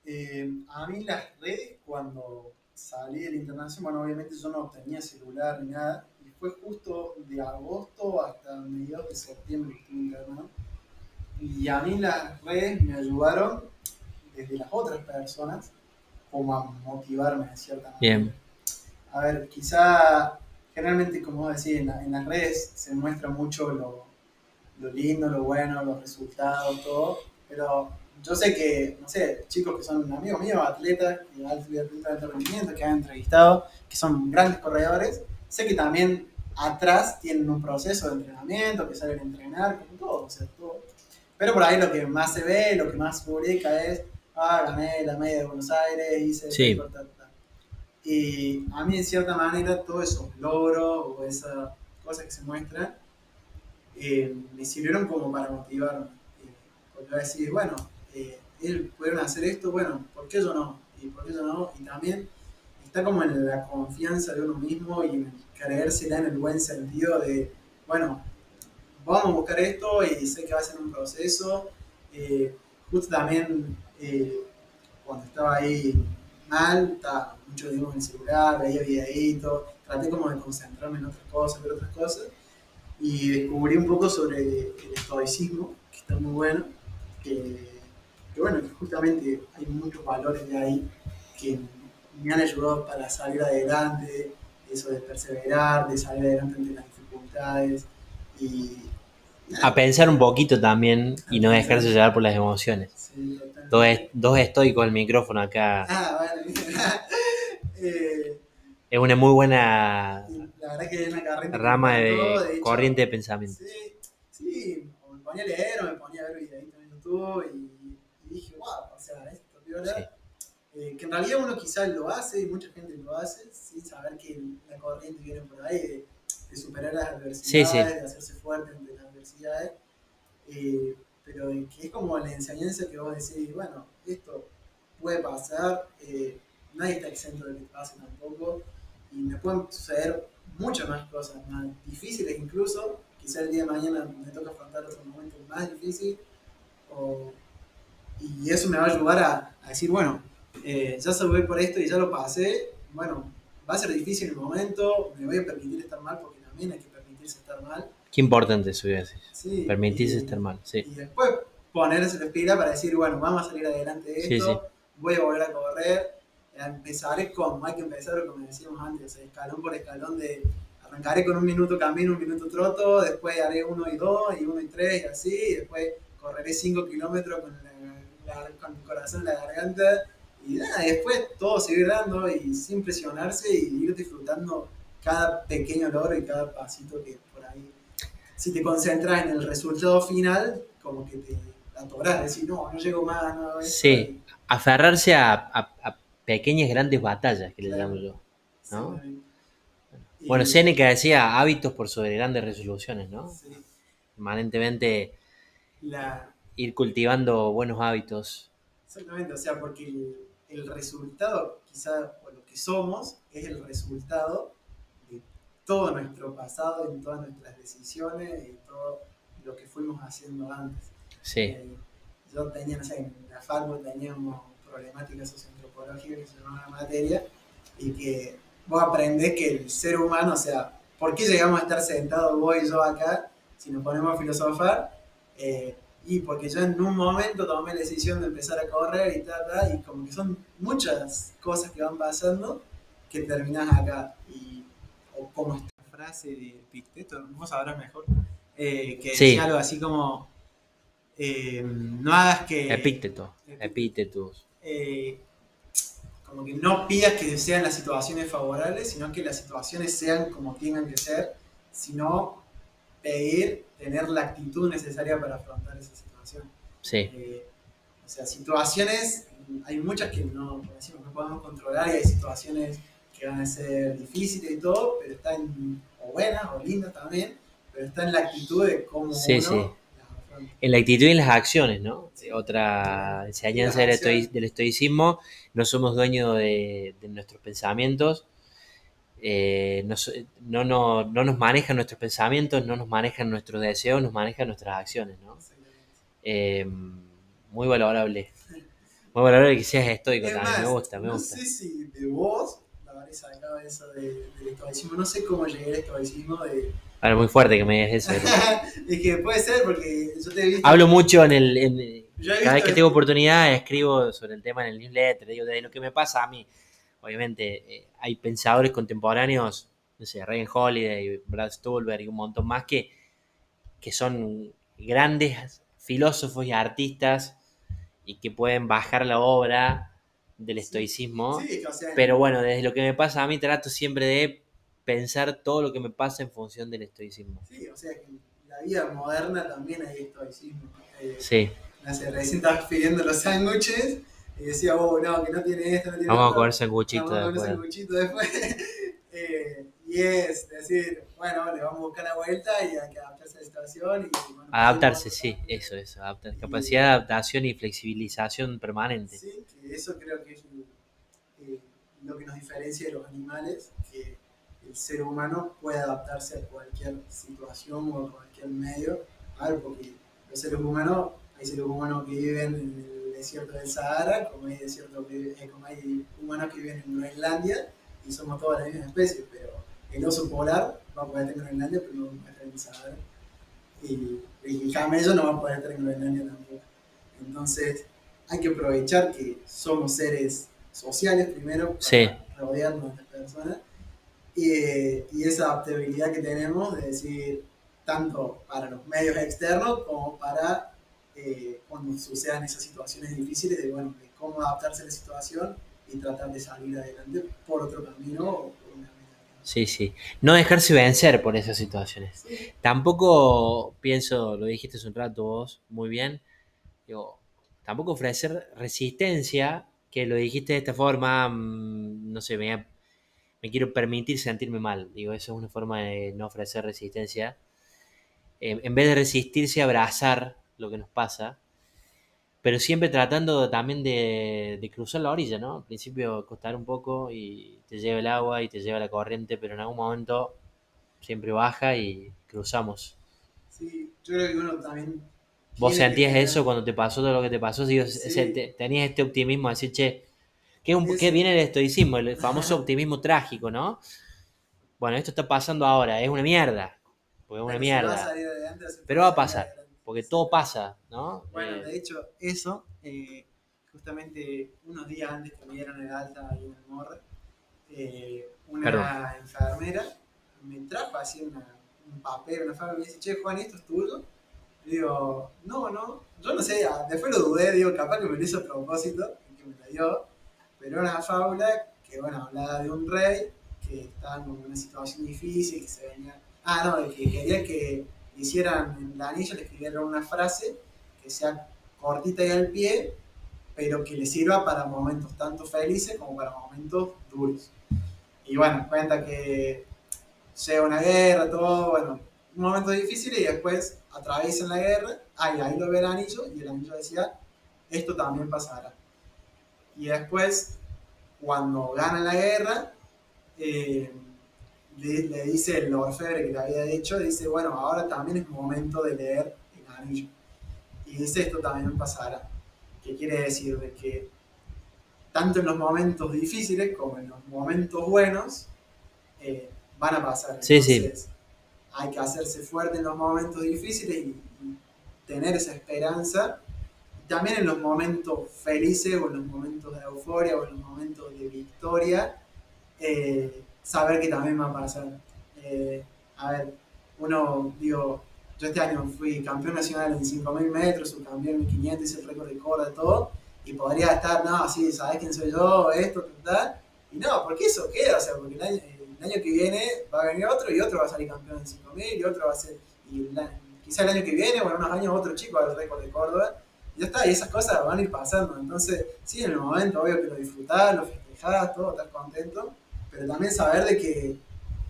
Eh, a mí las redes, cuando salí del internación, bueno, obviamente yo no tenía celular ni nada, y fue justo de agosto hasta mediados de septiembre que estuve internado. Y a mí las redes me ayudaron desde las otras personas como a motivarme de cierta manera. Bien. A ver, quizá generalmente, como vos decís, en, la- en las redes se muestra mucho lo, lo lindo, lo bueno, los resultados, todo, pero yo sé que, no sé, chicos que son amigos míos, atletas, de alto rendimiento, que han entrevistado, que son grandes corredores, sé que también atrás tienen un proceso de entrenamiento, que salen a entrenar, como todo, o sea, todo. Pero por ahí lo que más se ve, lo que más publica es ah, gané la media de Buenos Aires, hice Sí. récord, ta, ta. Y a mí, en cierta manera, todos esos logros o esas cosas que se muestran eh, me sirvieron como para motivarme. Eh, porque a decir, bueno, eh, él pudieron hacer esto, bueno, ¿por qué yo no? Y por qué yo no? Y también está como en la confianza de uno mismo y en creérsela en el buen sentido de, bueno, vamos a buscar esto y sé que va a ser un proceso. Eh, justo también eh, cuando estaba ahí mal, estaba mucho tiempo en el celular, veía videitos, traté como de concentrarme en otras cosas, ver otras cosas, y descubrí un poco sobre el estoicismo, que está muy bueno, que, que bueno, que justamente hay muchos valores de ahí que me han ayudado para salir adelante, eso de perseverar, de salir adelante ante las dificultades, y... A pensar un poquito también y no dejarse llevar por las emociones. Sí. Dos, dos estoicos al micrófono acá. Ah, bueno, eh, Es una muy buena la verdad que es una rama de hecho, corriente de pensamiento. Sí, sí, o me ponía a leer o me ponía a ver videitos en YouTube y, y dije, wow, o sea, esto piola. Sí. Eh, que en realidad uno quizás lo hace y mucha gente lo hace sin saber que la corriente viene por ahí de, de superar las adversidades, Sí, sí. de hacerse fuerte ante las adversidades. Eh, pero que es como la enseñanza que vos decís, bueno, esto puede pasar, eh, nadie está exento de que pase tampoco, y me pueden suceder muchas más cosas, más difíciles incluso, quizá el día de mañana me toca afrontar otro momento más difícil, o- y eso me va a ayudar a, a decir, bueno, eh, ya salvé por esto y ya lo pasé, bueno, va a ser difícil el momento, me voy a permitir estar mal porque también hay que permitirse estar mal. Qué importante eso decir. Sí, Permitirse y- estar mal, sí. y después ponerse la pila para decir, bueno, vamos a salir adelante de Sí, esto, voy a volver a correr, empezaré con, hay que empezar como decíamos antes, escalón por escalón de arrancaré con un minuto camino, un minuto troto, después haré uno y dos, y uno y tres, y así, y después correré cinco kilómetros con, la- la- con el corazón en la garganta, y nada, y después todo seguir dando y sin presionarse y ir disfrutando cada pequeño logro y cada pasito que por ahí si te concentras en el resultado final, como que te atorás, decir, no, no llego más, no hago esto", Sí. Aferrarse a, a- a pequeñas grandes batallas, que le Claro. llamo yo. y- ¿no? y- Bueno, Seneca decía hábitos por sobre grandes resoluciones, ¿no? sí, Permanentemente la- ir cultivando buenos hábitos. exactamente, o sea, porque el, el resultado, quizá, o lo que somos, es el resultado de todo nuestro pasado, en todas nuestras decisiones y todo lo que fuimos haciendo antes. Sí, Eh, yo tenía, no sé, en la facu teníamos problemáticas socioantropológicas que se llama una materia, y que vos aprendés que el ser humano, o sea, ¿por qué llegamos a estar sentados vos y yo acá si nos ponemos a filosofar? Eh, y porque yo en un momento tomé la decisión de empezar a correr y tal, tal, y como que son muchas cosas que van pasando que terminás acá. Y, o como esta frase de Epicteto, vos sabrás mejor, eh, que Sí. decía algo así como, eh, no hagas que... epíteto, epítetos. eh, como que no pidas que sean las situaciones favorables, sino que las situaciones sean como tengan que ser, sino pedir, tener la actitud necesaria para afrontar esa situación. Sí, Eh, o sea, situaciones, hay muchas que no, decimos, no podemos controlar y hay situaciones que van a ser difíciles y todo, pero están, o buenas o lindas también, pero está en la actitud de cómo Sí, uno sí. las en la actitud y en las acciones, ¿no? Otra enseñanza del estoicismo, no somos dueños de, de nuestros pensamientos, eh, no, so- no, no- no nos manejan nuestros pensamientos, no nos manejan nuestros deseos, nos manejan nuestras acciones, ¿no? Eh, muy valorable. Muy valorable que seas estoico Es también, más, me gusta, me no gusta. sé si de vos la habré sacado eso de, del estoicismo. No sé cómo llegué al estoicismo de. Ahora, muy fuerte que me digas eso. es que puede ser porque yo te he visto. Hablo mucho en el... en- cada vez que tengo oportunidad escribo sobre el tema en el newsletter, digo, de lo que me pasa a mí. Obviamente eh, hay pensadores contemporáneos, no sé, Ryan Holiday, Brad Stulberg y un montón más que, que son grandes filósofos y artistas y que pueden bajar la obra del Sí, estoicismo. Sí, o sea, Pero bueno, desde lo que me pasa a mí trato siempre de pensar todo lo que me pasa en función del estoicismo. Sí, o sea que en la vida moderna también hay estoicismo. Eh, Sí, no sé, recién estabas pidiendo los sándwiches y decía, oh, no, que no tiene esto, no tiene Vamos a otro. comer sanguchito Vamos a comer después. Eh, y es decir, bueno, le vamos a buscar la vuelta y hay que adaptarse a la situación. Y, bueno, Adaptarse, sí, eso, eso. adaptar- capacidad de adaptación y flexibilización permanente. Sí, que eso creo que es eh, lo que nos diferencia de los animales, que el ser humano puede adaptarse a cualquier situación o a cualquier medio. A ver, porque los seres humanos, hay seres humanos que viven en el desierto del Sahara, como hay, desierto eh, como hay humanos que viven en Groenlandia, y somos todas la misma especie, pero el oso polar va a poder estar en Groenlandia, pero no va a estar en el Sahara. Y, y el camello no va a poder estar en Groenlandia tampoco. Entonces, hay que aprovechar que somos seres sociales primero para Sí. rodearnos de personas y, y esa adaptabilidad que tenemos de decir tanto para los medios externos como para eh, cuando sucedan esas situaciones difíciles de bueno de cómo adaptarse a la situación y tratar de salir adelante por otro camino o por una. Sí, sí. No dejarse vencer por esas situaciones. Sí, Tampoco pienso, lo dijiste hace un rato vos, muy bien, digo, tampoco ofrecer resistencia, que lo dijiste de esta forma, mm, no sé, me, me quiero permitir sentirme mal. Digo, eso es una forma de no ofrecer resistencia. Eh, en vez de resistirse, abrazar lo que nos pasa, pero siempre tratando también de, de cruzar la orilla, ¿no? Al principio costar un poco y te lleva el agua y te lleva la corriente, pero en algún momento siempre baja y cruzamos. sí, yo creo que uno también ¿Vos que sentías eso cuando te pasó todo lo que te pasó? Sí. te- tenías este optimismo de decir, che, ¿qué, un- Es- qué viene el estoicismo? El famoso optimismo trágico, ¿no? Bueno, esto está pasando ahora, es una mierda. Porque es una pero se va a mierda. salir adelante, se Pero va a pasar. Porque todo pasa, ¿no? Bueno, Eh, de hecho, eso, eh, justamente unos días antes que me dieron el alta en el morre, eh, una Perdón. enfermera me trajo así una- un papel, una fama, y me dice, che, Juan, ¿esto es tuyo? Y digo, no, no, yo no sé, después lo dudé, digo, capaz que me lo hizo a propósito, y que me la dio, pero era una fábula que, bueno, hablaba de un rey que estaba en una situación difícil, que se venía, ah, no, de que quería que le hicieran en el anillo, le escribieran una frase que sea cortita y al pie, pero que le sirva para momentos tanto felices como para momentos duros. Y bueno, cuenta que llega una guerra, todo, bueno, un momento difícil y después atraviesan la guerra, ahí, ahí lo ve el anillo y el anillo decía, esto también pasará. Y después, cuando ganan la guerra, eh, le, le dice el orfebre que le había dicho, dice, bueno, ahora también es momento de leer el anillo. Y dice, esto también pasará. ¿Qué quiere decir? De que tanto en los momentos difíciles como en los momentos buenos eh, van a pasar. Sí, sí. Entonces, hay que hacerse fuerte en los momentos difíciles y, y tener esa esperanza. También en los momentos felices o en los momentos de euforia o en los momentos de victoria, eh, saber que también va a pasar. Eh, a ver, uno, digo, yo este año fui campeón nacional en 5.000 metros, subcampeón en 1.500, hice el récord de Córdoba, todo, y podría estar, no, así, ¿sabes quién soy yo? Esto, tal, y no, porque eso queda, o sea, porque el año, el año que viene va a venir otro y otro va a salir campeón en 5.000 y otro va a ser, y la- quizá el año que viene o en unos años otro chico a el récord de Córdoba, y ya está, y esas cosas van a ir pasando, entonces, sí, en el momento, obvio que lo disfrutás, lo festejás, todo, estás contento, pero también saber de que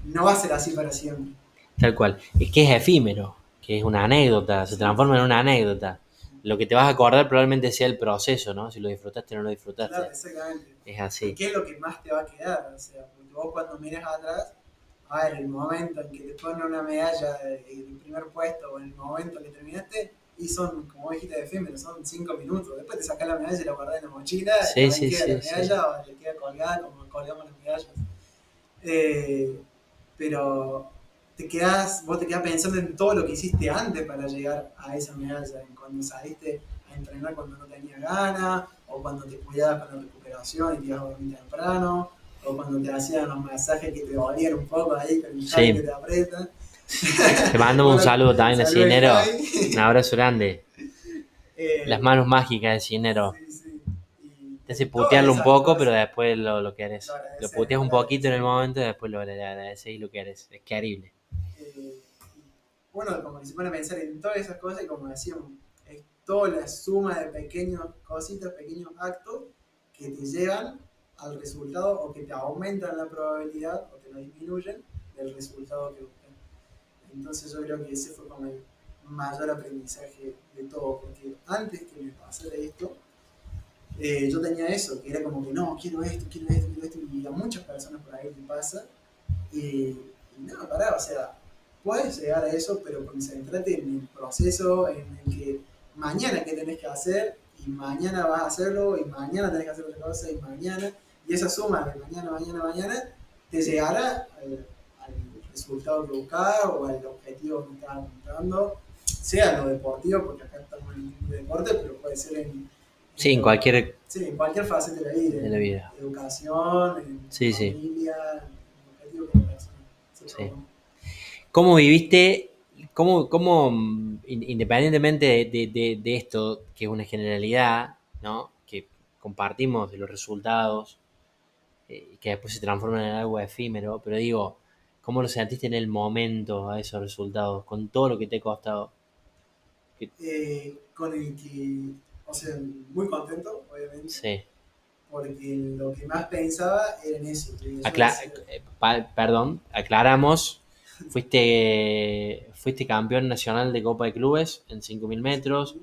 no va a ser así para siempre. Tal cual. Es que es efímero, que es una anécdota, se transforma en una anécdota. Lo que te vas a acordar probablemente sea el proceso, ¿no? Si lo disfrutaste o no lo disfrutaste. Claro, exactamente. Es así. ¿Qué es lo que más te va a quedar? O sea, porque vos cuando miras atrás, a ver, el momento en que te ponen una medalla de- del primer puesto o el momento que terminaste, y son, como dijiste, efímeros, son cinco minutos. Después te sacás la medalla y la guardás en la mochila, Sí, y sí, queda la medalla o le queda colgada como colgamos las medallas. Eh, pero te quedás, vos te quedás pensando en todo lo que hiciste antes para llegar a esa medalla, en cuando saliste a entrenar cuando no tenías ganas, o cuando te cuidabas con la recuperación y te ibas a dormir temprano, o cuando te hacían los masajes que te dolían un poco ahí con el Sí. Que te aprieta. Te mandamos un saludo también al Cinero. Un abrazo grande. Eh, Las manos mágicas del Cinero. sí, Te hace putearlo un poco, pero después lo, lo. Lo agradeces, Lo puteas un poquito en el momento y después lo agradeces y lo querés. Es querible. Eh, bueno, como que se pone a pensar en todas esas cosas y como decíamos, es toda la suma de pequeñas cositas, pequeños actos que te llevan al resultado o que te aumentan la probabilidad o te lo disminuyen del resultado que buscan. Entonces yo creo que ese fue como el mayor aprendizaje de todo, porque antes que me pasara esto, eh, yo tenía eso, que era como que no, quiero esto, quiero esto, quiero esto, y a muchas personas por ahí le pasa, y, no, pará, o sea, puedes llegar a eso, pero concentrate en el proceso, en el que mañana qué tenés que hacer, y mañana vas a hacerlo, y mañana tenés que hacer otra cosa, y mañana, y esa suma de mañana, mañana, mañana, te llegará al, resultado que buscabas o al objetivo que estabas apuntando, sea lo deportivo, porque acá estamos en un deporte, pero puede ser en, Sí, en cualquier sí, en cualquier faceta de la vida, de la vida. en educación, en Sí, sí. familia, en persona Sí. proponga. ¿Cómo viviste, cómo, cómo in- independientemente de, de- de- de esto, que es una generalidad, ¿no? Que compartimos de los resultados, eh, y que después se transforman en algo efímero, pero digo, ¿cómo lo sentiste en el momento a esos resultados, con todo lo que te ha costado? Eh, con el que, o sea, muy contento, obviamente, Sí. porque lo que más pensaba era en eso. Acla- eh, perdón, aclaramos. Fuiste, fuiste campeón nacional de Copa de Clubes en 5.000 metros.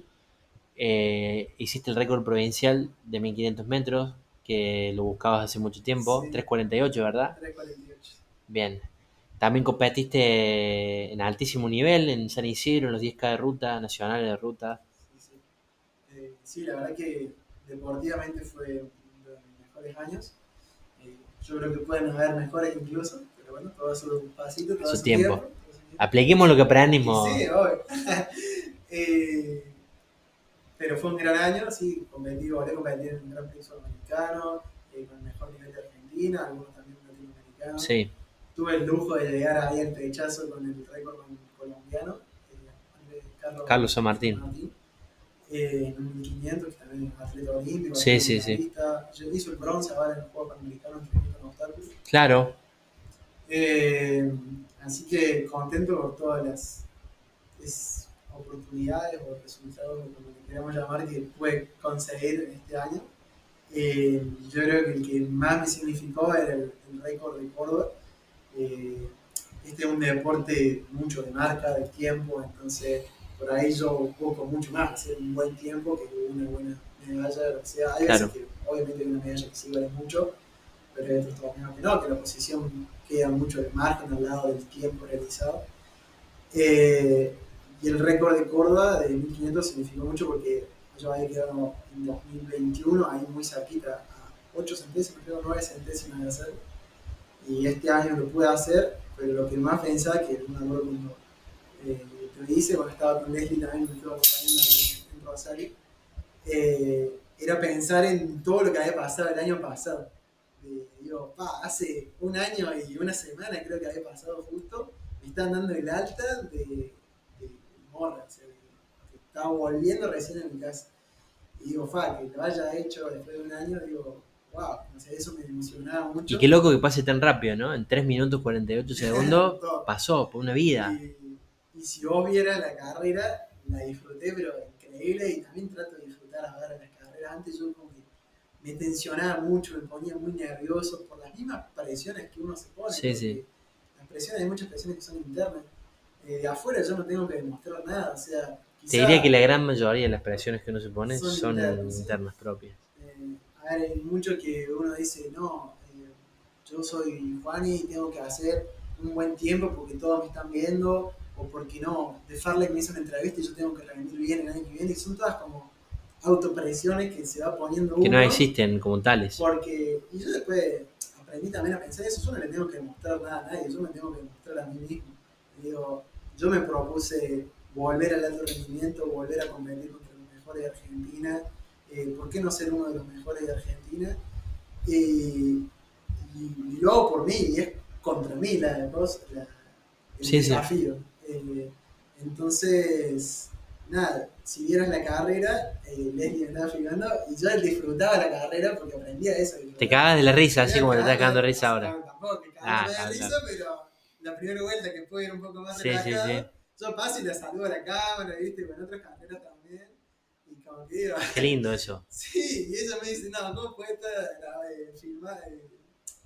eh, hiciste el récord provincial de 1.500 metros, que lo buscabas hace mucho tiempo. Sí. 3.48, ¿verdad? 348. Bien. También competiste en altísimo nivel en San Isidro, en los 10K de ruta, nacionales de ruta. Sí, la verdad que deportivamente fue uno de mis mejores años. Eh, yo creo que pueden haber mejores incluso, pero bueno, todo a su pasito, todo su su tiempo. Apliquemos lo que aprendimos. Sí, obvio. Eh, pero fue un gran año, sí, competí, volví a competir en el Gran Prix Sudamericano, eh, con el mejor nivel de Argentina, algunos también latinoamericanos. Sí, Tuve el lujo de llegar ahí al pechazo con el récord colombiano, Carlos San Martín. Eh, en un 1500, que también es atleta olímpico. Sí, sí, sí. hizo el bronce ahora en el Juego Panamericano en 300 con obstáculos. claro. Eh, así que contento por todas las es, oportunidades o resultados, como le queramos llamar, que pude conseguir este año. Eh, yo creo que el que más me significó era el, el récord de Córdoba. Eh, este es un deporte mucho de marca, de tiempo, entonces por ahí yo busco mucho más hacer un buen tiempo que una buena medalla, lo que sea. Hay Claro. veces que obviamente hay una medalla que sí vale mucho, pero hay otros torneos que no, que la posición queda mucho de margen al lado del tiempo realizado. Eh, y el récord de Córdoba de 1500 significó mucho porque yo había quedado en 2021 ahí muy cerquita, a 8 centésimas, creo 9 centésimas de hacerlo. Y este año lo pude hacer, pero lo que más pensaba, que no me acuerdo cuando eh, lo hice, cuando estaba con Leslie también, me estuvo acompañando en, en Rosario, eh, era pensar en todo lo que había pasado el año pasado. Eh, digo, pa, hace un año y una semana creo que había pasado justo, me están dando el alta de, de morra, o sea, que, estaba volviendo recién a mi casa. Y digo, fa, que lo haya hecho después de un año, digo, wow, no sé, eso me emocionaba mucho. Y qué loco que pase tan rápido, ¿no? En 3 minutos 48 segundos pasó por una vida. Y, y si vos vieras la carrera, la disfruté, pero increíble, y también trato de disfrutar ahora las carreras. Antes yo como que me tensionaba mucho, me ponía muy nervioso por las mismas presiones que uno se pone. Sí, sí. Las presiones, hay muchas presiones que son internas. Eh, de afuera yo no tengo que demostrar nada, o sea... Te diría que la gran mayoría de las presiones que uno se pone Son son internas, sí. internas propias. Eh, a ver, hay mucho que uno dice, no, eh, yo soy Juan y tengo que hacer un buen tiempo porque todos me están viendo, o porque no, de Farlek me hizo una entrevista y yo tengo que rendir bien el año que viene, y son todas como autopresiones que se va poniendo Que no uno, existen como tales. Porque, y yo después aprendí también a pensar eso, yo no le tengo que demostrar nada a nadie, yo me tengo que demostrar a mí mismo. Digo, yo me propuse volver al alto rendimiento, volver a competir contra los mejores de Argentina, eh, ¿por qué no ser uno de los mejores de Argentina? Y, y- y lo hago por mí, y es contra mí la, la- el Sí, sí. Eh, entonces, nada, si vieras la carrera, eh, Leslie me estaba filmando y yo disfrutaba la carrera porque aprendía eso. Te cagas de la risa, así como te estás cagando de risa ahora. Tampoco me cago Ah, de claro, risa, claro. pero la primera vuelta que puedo ir un poco más Sí, sí, relajado, sí. yo paso y le saludo a la cámara, viste, con otras carreras también. Y como que digo, Qué lindo eso. sí, y ella me dice, no, ¿cómo puede estar eh, filmar, eh,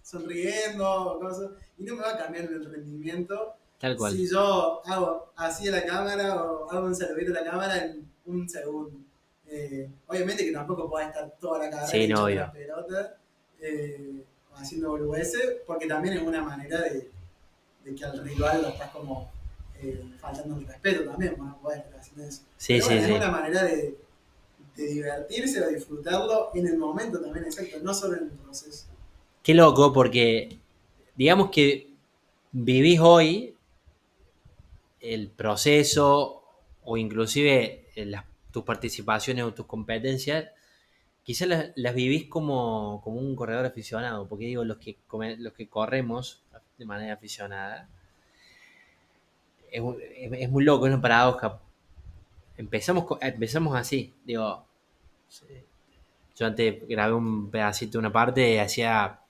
sonriendo, cosas, y no me va a cambiar el rendimiento Tal cual. si yo hago así a la cámara o hago un saludito a la cámara en un segundo. Eh, obviamente que tampoco pueda estar toda la carrera Sí, no, la pelota, eh, o haciendo boludeces, porque también es una manera de, de que al rival lo estás como eh, faltando el respeto también, bueno, no puedes estar haciendo eso. Sí, Pero sí, bueno, sí. Es una manera de, de divertirse o disfrutarlo en el momento también, exacto, no solo en el proceso. Qué loco, porque digamos que vivís hoy el proceso o inclusive eh, tus participaciones o tus competencias, quizás las, vivís como, como un corredor aficionado, porque digo, los que, los que corremos de manera aficionada, es, muy loco, es una paradoja. Empezamos, empezamos así, digo, yo antes grabé un pedacito, una parte, y hacía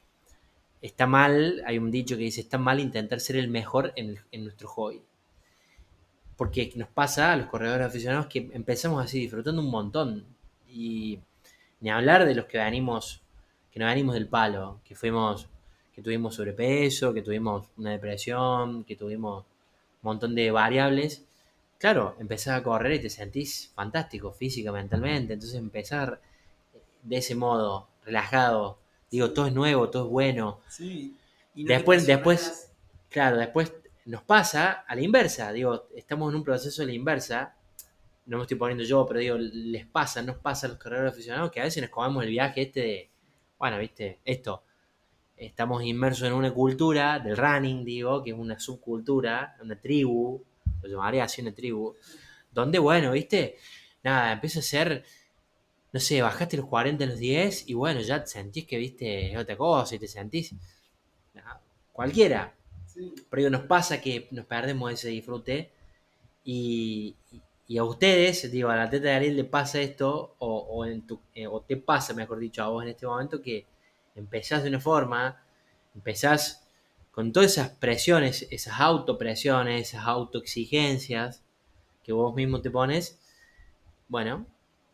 está mal, hay un dicho que dice, está mal intentar ser el mejor en, en nuestro hobby. Porque nos pasa a los corredores aficionados que empezamos así, disfrutando un montón. Y ni hablar de los que venimos, que nos venimos del palo, que fuimos, que tuvimos sobrepeso, que tuvimos una depresión, que tuvimos un montón de variables. Claro, empezás a correr y te sentís fantástico física, mentalmente. Entonces empezar de ese modo, relajado, digo, todo es nuevo, todo es bueno. Sí. Y Después- después-. Claro, después nos pasa a la inversa, digo, estamos en un proceso de la inversa, no me estoy poniendo yo, pero digo, les pasa, nos pasa a los corredores aficionados que a veces nos comemos el viaje este de, bueno, viste, esto, estamos inmersos en una cultura del running, digo, que es una subcultura, una tribu, lo llamaría así una tribu, donde, bueno, viste, nada, empieza a ser, no sé, bajaste los 40 a los 10 y bueno, ya te sentís que, viste, otra cosa y te sentís, nada, cualquiera, Sí. pero digo, nos pasa que nos perdemos ese disfrute y, y a ustedes, digo, al atleta de Ariel le pasa esto, o, o en tu, eh, o te pasa, mejor dicho, a vos en este momento, que empezás de una forma, empezás con todas esas presiones, esas autopresiones, esas autoexigencias que vos mismo te pones, bueno,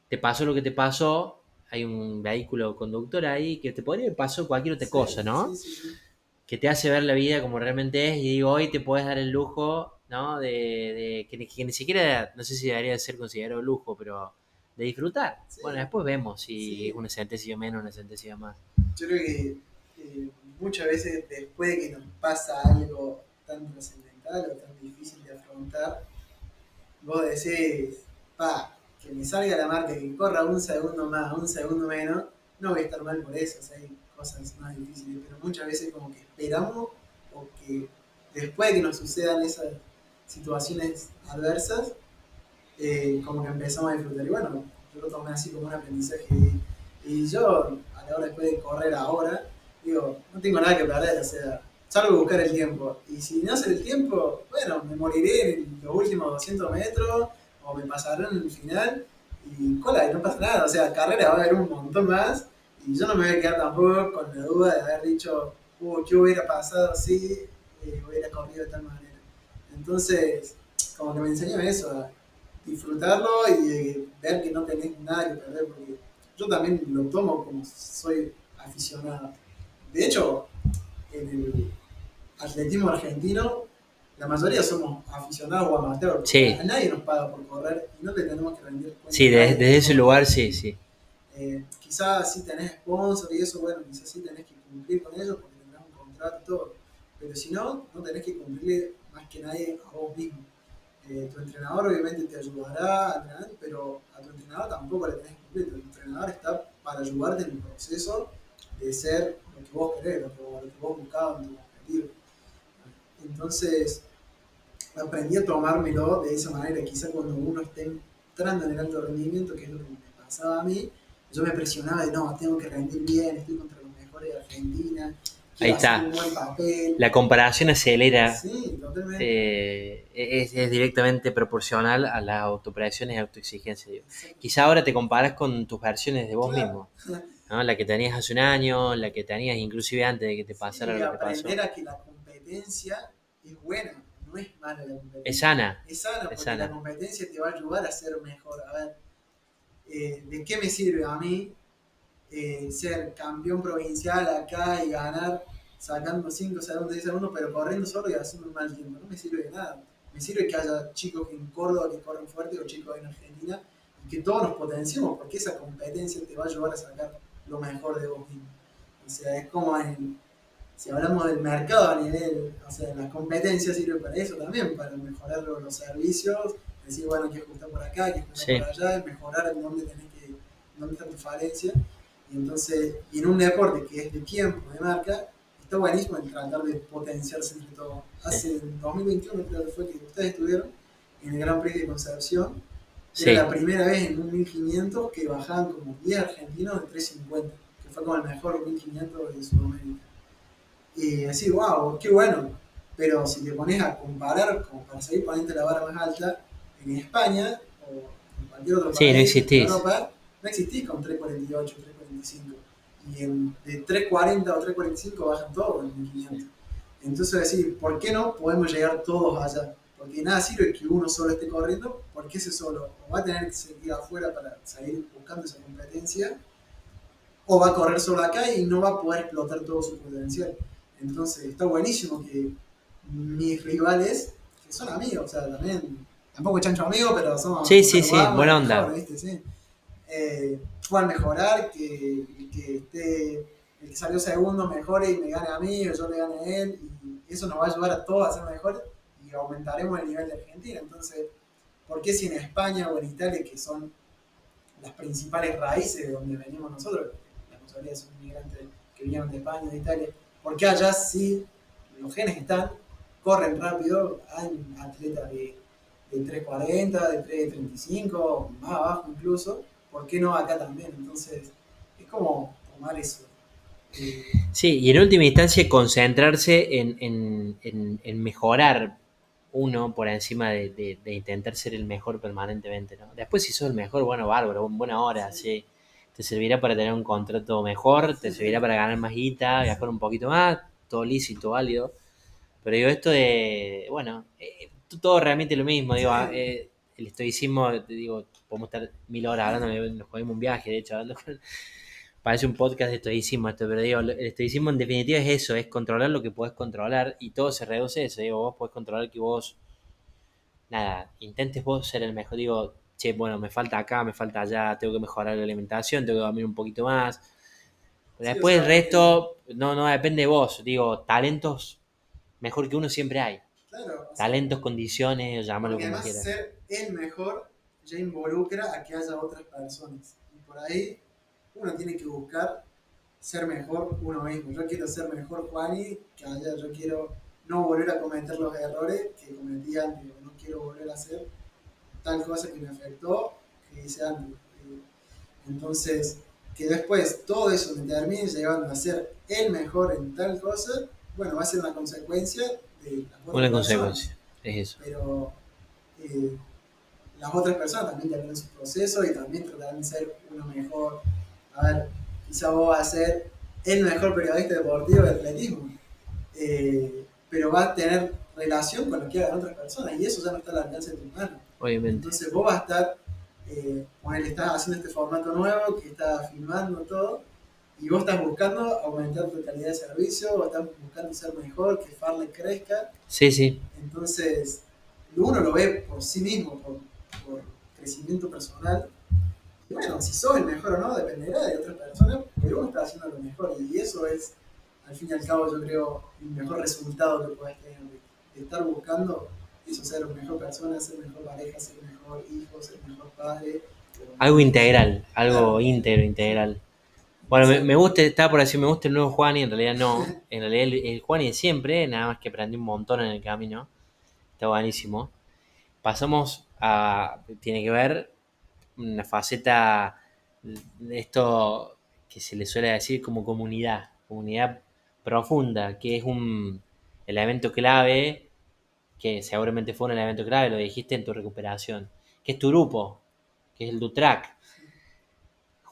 te pasó lo que te pasó, hay un vehículo conductor ahí que te podría haber pasado cualquier otra Sí, cosa, ¿no? Sí. Que te hace ver la vida como realmente es y digo, hoy te puedes dar el lujo, ¿no? De, de- que, ni- que ni siquiera, no sé si debería ser considerado lujo, pero de disfrutar. Sí. Bueno, después vemos si Sí. es una sentencia menos, una sentencia más. Yo creo que eh, muchas veces después de que nos pasa algo tan trascendental o tan difícil de afrontar, vos decís, pa, que me salga la marca, que corra un segundo más, un segundo menos, no voy a estar mal por eso, o sea, cosas más difíciles, pero muchas veces como que esperamos o que después de que nos sucedan esas situaciones adversas, eh, como que empezamos a disfrutar. Y bueno, yo lo tomé así como un aprendizaje. Y yo, a la hora después de correr ahora, digo, no tengo nada que perder, o sea, salgo a buscar el tiempo. Y si no hace el tiempo, bueno, me moriré en los últimos 200 metros o me pasaré en el final. Y cola, y no pasa nada, o sea, carrera va a haber un montón más. Y yo no me voy a quedar tampoco con la duda de haber dicho, uh, ¿qué hubiera pasado si eh, hubiera corrido de tal manera? Entonces, como que me enseñó eso, a disfrutarlo y eh, ver que no tenés nada que perder, porque yo también lo tomo como soy aficionado. De hecho, en el atletismo argentino, la mayoría somos aficionados o amateurs. Sí. A nadie nos paga por correr y no le tenemos que rendir cuenta. Sí, desde, desde ese lugar sí, sí. Eh, quizás si tenés sponsor y eso, bueno, quizás sí tenés que cumplir con ellos porque tendrás un contrato y todo. Pero si no, no tenés que cumplirle más que nadie a vos mismo. Eh, tu entrenador obviamente te ayudará a entrenar, pero a tu entrenador tampoco le tenés que cumplir. Tu entrenador está para ayudarte en el proceso de ser lo que vos querés, lo que, lo que vos buscabas en tu. Entonces, aprendí a tomármelo de esa manera. Quizá cuando uno esté entrando en el alto rendimiento, que es lo que me pasaba a mí, yo me presionaba de no, tengo que rendir bien, estoy contra los mejores de Argentina, Ahí está. un buen papel. La comparación acelera, Sí, totalmente. eh, es, es directamente proporcional a las autopresiones y autoexigencias. digo. Quizá ahora te comparas con tus versiones de vos Claro. mismo, ¿no? La que tenías hace un año, la que tenías inclusive antes de que te pasara Sí, lo que pasó. aprender a que la competencia es buena, no es mala la competencia. Es sana. Es sana, porque sana. la competencia te va a ayudar a ser mejor. A ver, eh, ¿de qué me sirve a mí eh, ser campeón provincial acá y ganar sacando 5 segundos, 10 segundos, pero corriendo solo y haciendo un mal tiempo? No me sirve de nada. Me sirve que haya chicos en Córdoba que corren fuerte o chicos en Argentina y que todos nos potenciemos, porque esa competencia te va a ayudar a sacar lo mejor de vos mismo. O sea, es como en, si hablamos del mercado a nivel, o sea, la competencia sirve para eso también, para mejorar los, servicios, decir, bueno, hay que ajustar por acá, hay que ajustar por allá, mejorar en dónde tenés que, dónde está tu falencia. Y entonces, y en un deporte que es de tiempo, de marca, está buenísimo en tratar de potenciarse entre todos. Hace 2021 creo que fue que ustedes estuvieron en el Gran Prix de Concepción. Era la primera vez en un 1500 que bajaban como 10 argentinos de 350, que fue como el mejor 1500 de Sudamérica. Y así, wow, qué bueno. Pero si te pones a comparar, como para seguir poniendo la barra más alta, en España o en cualquier otro país de Europa, no existís con 348, 345. Y en, de 340 o 345 bajan todos en 1500. Entonces decir, ¿por qué no podemos llegar todos allá? Porque nada sirve que uno solo esté corriendo, porque ese solo o va a tener que seguir afuera para seguir buscando esa competencia, o va a correr solo acá y no va a poder explotar todo su potencial. Entonces está buenísimo que mis rivales, que son amigos, o sea, también, tampoco chancho amigos, pero somos... Sí, sí, sí, buena onda. Eh, puedan mejorar, que, que esté, el que salió segundo mejore y me gane a mí, o yo le gane a él, y eso nos va a ayudar a todos a ser mejores y aumentaremos el nivel de Argentina. Entonces, ¿por qué si en España o en Italia, que son las principales raíces de donde venimos nosotros, la mayoría son inmigrantes que vinieron de España, de Italia, porque allá sí los genes están, corren rápido, hay atletas de, de 340, de 335, más abajo incluso, ¿por qué no acá también? Entonces, es como tomar eso. Eh, sí, y en última instancia concentrarse en, mejorar uno por encima de, intentar ser el mejor permanentemente, ¿no? Después si sos el mejor, bueno, bárbaro, buena hora, sí te servirá para tener un contrato mejor, te servirá para ganar más guita, viajar un poquito más, todo lícito, válido. Pero digo, esto de, bueno, eh, todo realmente lo mismo, digo, eh, el estoicismo, te digo, podemos estar mil horas hablando, nos cogimos un viaje, de hecho, hablando parece un podcast de estoicismo esto, pero digo, el estoicismo en definitiva es eso, es controlar lo que puedes controlar y todo se reduce a eso, digo, vos podés controlar que vos, nada, intentes vos ser el mejor, digo, che, bueno, me falta acá, me falta allá, tengo que mejorar la alimentación, tengo que dormir un poquito más. después el resto, no, no depende de vos. Digo, talentos mejor que uno siempre hay. Claro, talentos, condiciones, llámalo como quieras. ser el mejor ya involucra a que haya otras personas. Y por ahí uno tiene que buscar ser mejor uno mismo. Yo quiero ser mejor Juani que allá. Yo quiero no volver a cometer los errores que cometí antes. No quiero volver a hacer tal cosa que me afectó, que hice antes. Entonces, que después todo eso me termine llevando a ser el mejor en tal cosa, bueno, va a ser una consecuencia de Una consecuencia, es eso. Pero eh, las otras personas también tienen su proceso y también tratarán de ser uno mejor. A ver, quizá vos vas a ser el mejor periodista deportivo de atletismo, eh, pero va a tener relación con lo que hagan otras personas y eso ya no está al alcance de tu mano. Entonces vos vas a estar, eh, él estás haciendo este formato nuevo, que está filmando todo, y vos estás buscando aumentar tu calidad de servicio, vos estás buscando ser mejor, que Farley crezca. Sí, sí. Entonces, uno lo ve por sí mismo, por, por crecimiento personal. Y bueno, si sos el mejor o no, dependerá de otras personas, pero uno está haciendo lo mejor. Y eso es, al fin y al cabo, yo creo, el mejor resultado que puedes tener, de estar buscando eso, ser mejor persona, ser mejor pareja, ser mejor hijo, ser mejor padre. Algo integral, algo íntegro, integral. Bueno, me, gusta, estaba por decir, me gusta el nuevo Juan y en realidad no. En realidad el, Juan y de siempre, nada más que aprendí un montón en el camino. Está buenísimo. Pasamos a, tiene que ver una faceta de esto que se le suele decir como comunidad, comunidad profunda, que es un elemento clave que seguramente fue un elemento clave, lo dijiste en tu recuperación, que es tu grupo, que es el Dutrac.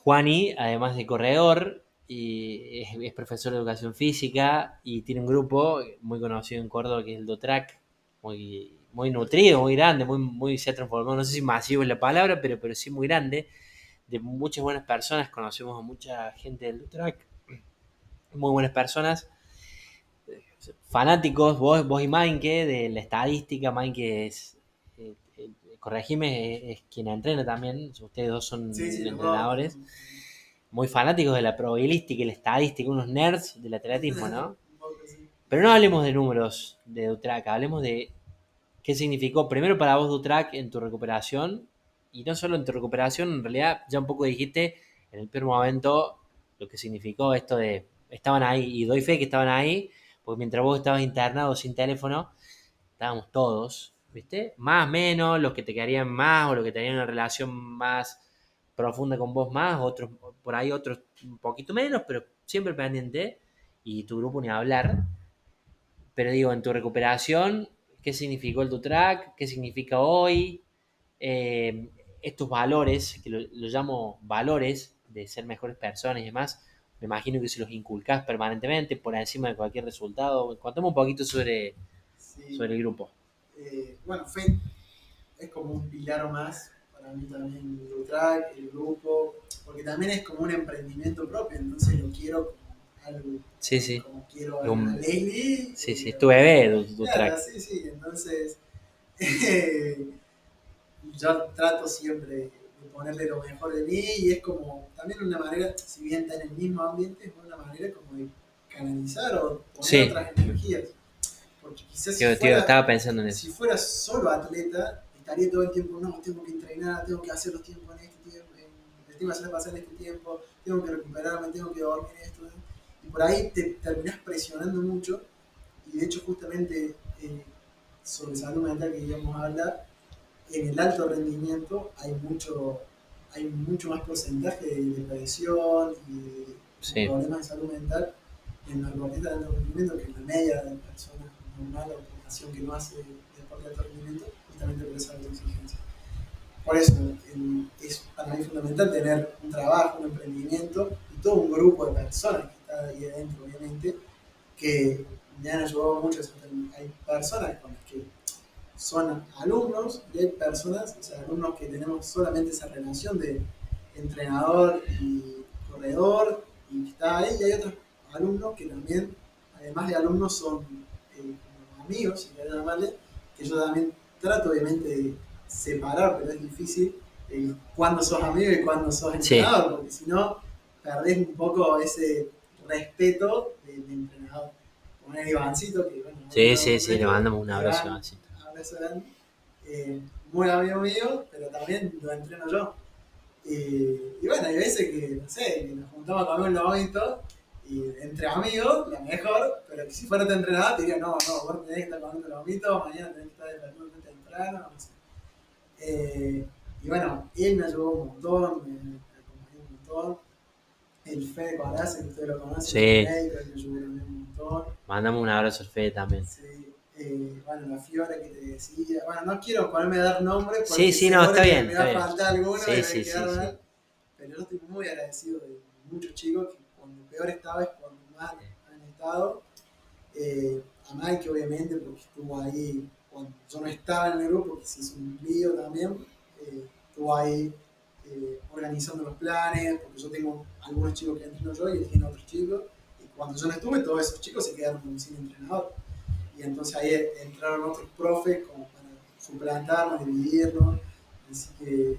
Juani, además de corredor, y es, profesor de educación física y tiene un grupo muy conocido en Córdoba que es el Dutrac, muy, muy nutrido, muy grande, muy, se ha transformado, no sé si masivo es la palabra, pero, pero sí muy grande, de muchas buenas personas, conocemos a mucha gente del track, muy buenas personas, fanáticos, vos, vos y Mainke, de la estadística, Mainke es, corregime, es, quien entrena también, ustedes dos son Sí, sí, los entrenadores, muy fanáticos de la probabilística y la estadística, unos nerds del atletismo, ¿no? Pero no hablemos de números de Dutrack, hablemos de qué significó primero para vos Dutrack en tu recuperación y no solo en tu recuperación, en realidad ya un poco dijiste en el primer momento lo que significó esto de estaban ahí y doy fe que estaban ahí porque mientras vos estabas internado sin teléfono estábamos todos, ¿viste? Más, menos, los que te quedarían más o los que tenían una relación más profunda con vos más, otros por ahí otros un poquito menos, pero siempre pendiente y tu grupo ni hablar. Pero digo, en tu recuperación, ¿qué significó el tu track? ¿Qué significa hoy? Eh, estos valores, que lo, lo llamo valores de ser mejores personas y demás, me imagino que se los inculcás permanentemente por encima de cualquier resultado. Contame un poquito sobre, Sí. sobre el grupo. Eh, bueno, FED es como un pilar más para mí también el track, el grupo, porque también es como un emprendimiento propio, entonces lo quiero como algo Sí, sí. como quiero a Un- Leslie. Sí, sí, tu bebé, tu, track. sí, sí, entonces eh, yo trato siempre de ponerle lo mejor de mí y es como también una manera, si bien está en el mismo ambiente, es una manera como de canalizar o poner Sí. otras energías. Porque quizás si tío, fuera, estaba pensando en eso. si fuera solo atleta, estaría todo el tiempo, no, tengo que entrenar, tengo que hacer los tiempos en este tiempo, en, el tiempo hacer pasar en este tiempo, tengo que recuperarme, tengo que dormir esto. Y por ahí te terminás presionando mucho. Y de hecho, justamente eh, sobre salud mental que íbamos a hablar, en el alto rendimiento hay mucho, hay mucho más porcentaje de depresión y de Sí. problemas de salud mental en los deportistas de alto rendimiento que en la media de personas normales o población que no hace deporte de alto rendimiento, justamente por esa exigencia. Por eso es para mí fundamental tener un trabajo, un emprendimiento y todo un grupo de personas que está ahí adentro, obviamente, que me han ayudado mucho. Hay personas con las que son alumnos y hay personas, o sea, alumnos que tenemos solamente esa relación de entrenador y corredor y está ahí, y hay otros alumnos que también, además de alumnos, son si querés llamarle, que yo también trato obviamente de separar, pero es difícil, el cuándo sos amigo y cuándo sos Sí. entrenador, porque si no, perdés un poco ese respeto del entrenador. Como el Ivancito, que bueno, Sí, sí, sí, le mandamos un abrazo. Iván, así. abrazo grande. Eh, muy amigo mío, pero también lo entreno yo. Y, y bueno, hay veces que, no sé, que nos juntamos a comer un lomito y entre amigos, la mejor, pero que si fuera tu entrenador te diría, no, no, vos tenés que estar comiendo lomito, mañana tenés que estar despertando temprano, no sé. Eh, y bueno, él me ayudó un montón, me, me acompañó un montón. El Fede Coraza, que ustedes lo conocen, Sí. el médico, me ayudó también un montón. Mandamos un abrazo al Fede también. Sí, eh, bueno, la Fiora que te decía. Bueno, no quiero ponerme a dar nombres porque Sí, sí, no, está bien, Me va a faltar alguno Sí, y me sí, sí. Pero yo estoy muy agradecido de muchos chicos que peor estaba es cuando más han estado. Eh, a Mike, obviamente, porque estuvo ahí cuando yo no estaba en el grupo, que se hizo un lío también. eh, estuvo ahí eh, organizando los planes, porque yo tengo algunos chicos que entreno yo y él tiene otros chicos. Y cuando yo no estuve, todos esos chicos se quedaron sin entrenador. Y entonces ahí entraron otros profes como para suplantarnos, dividirnos. Así que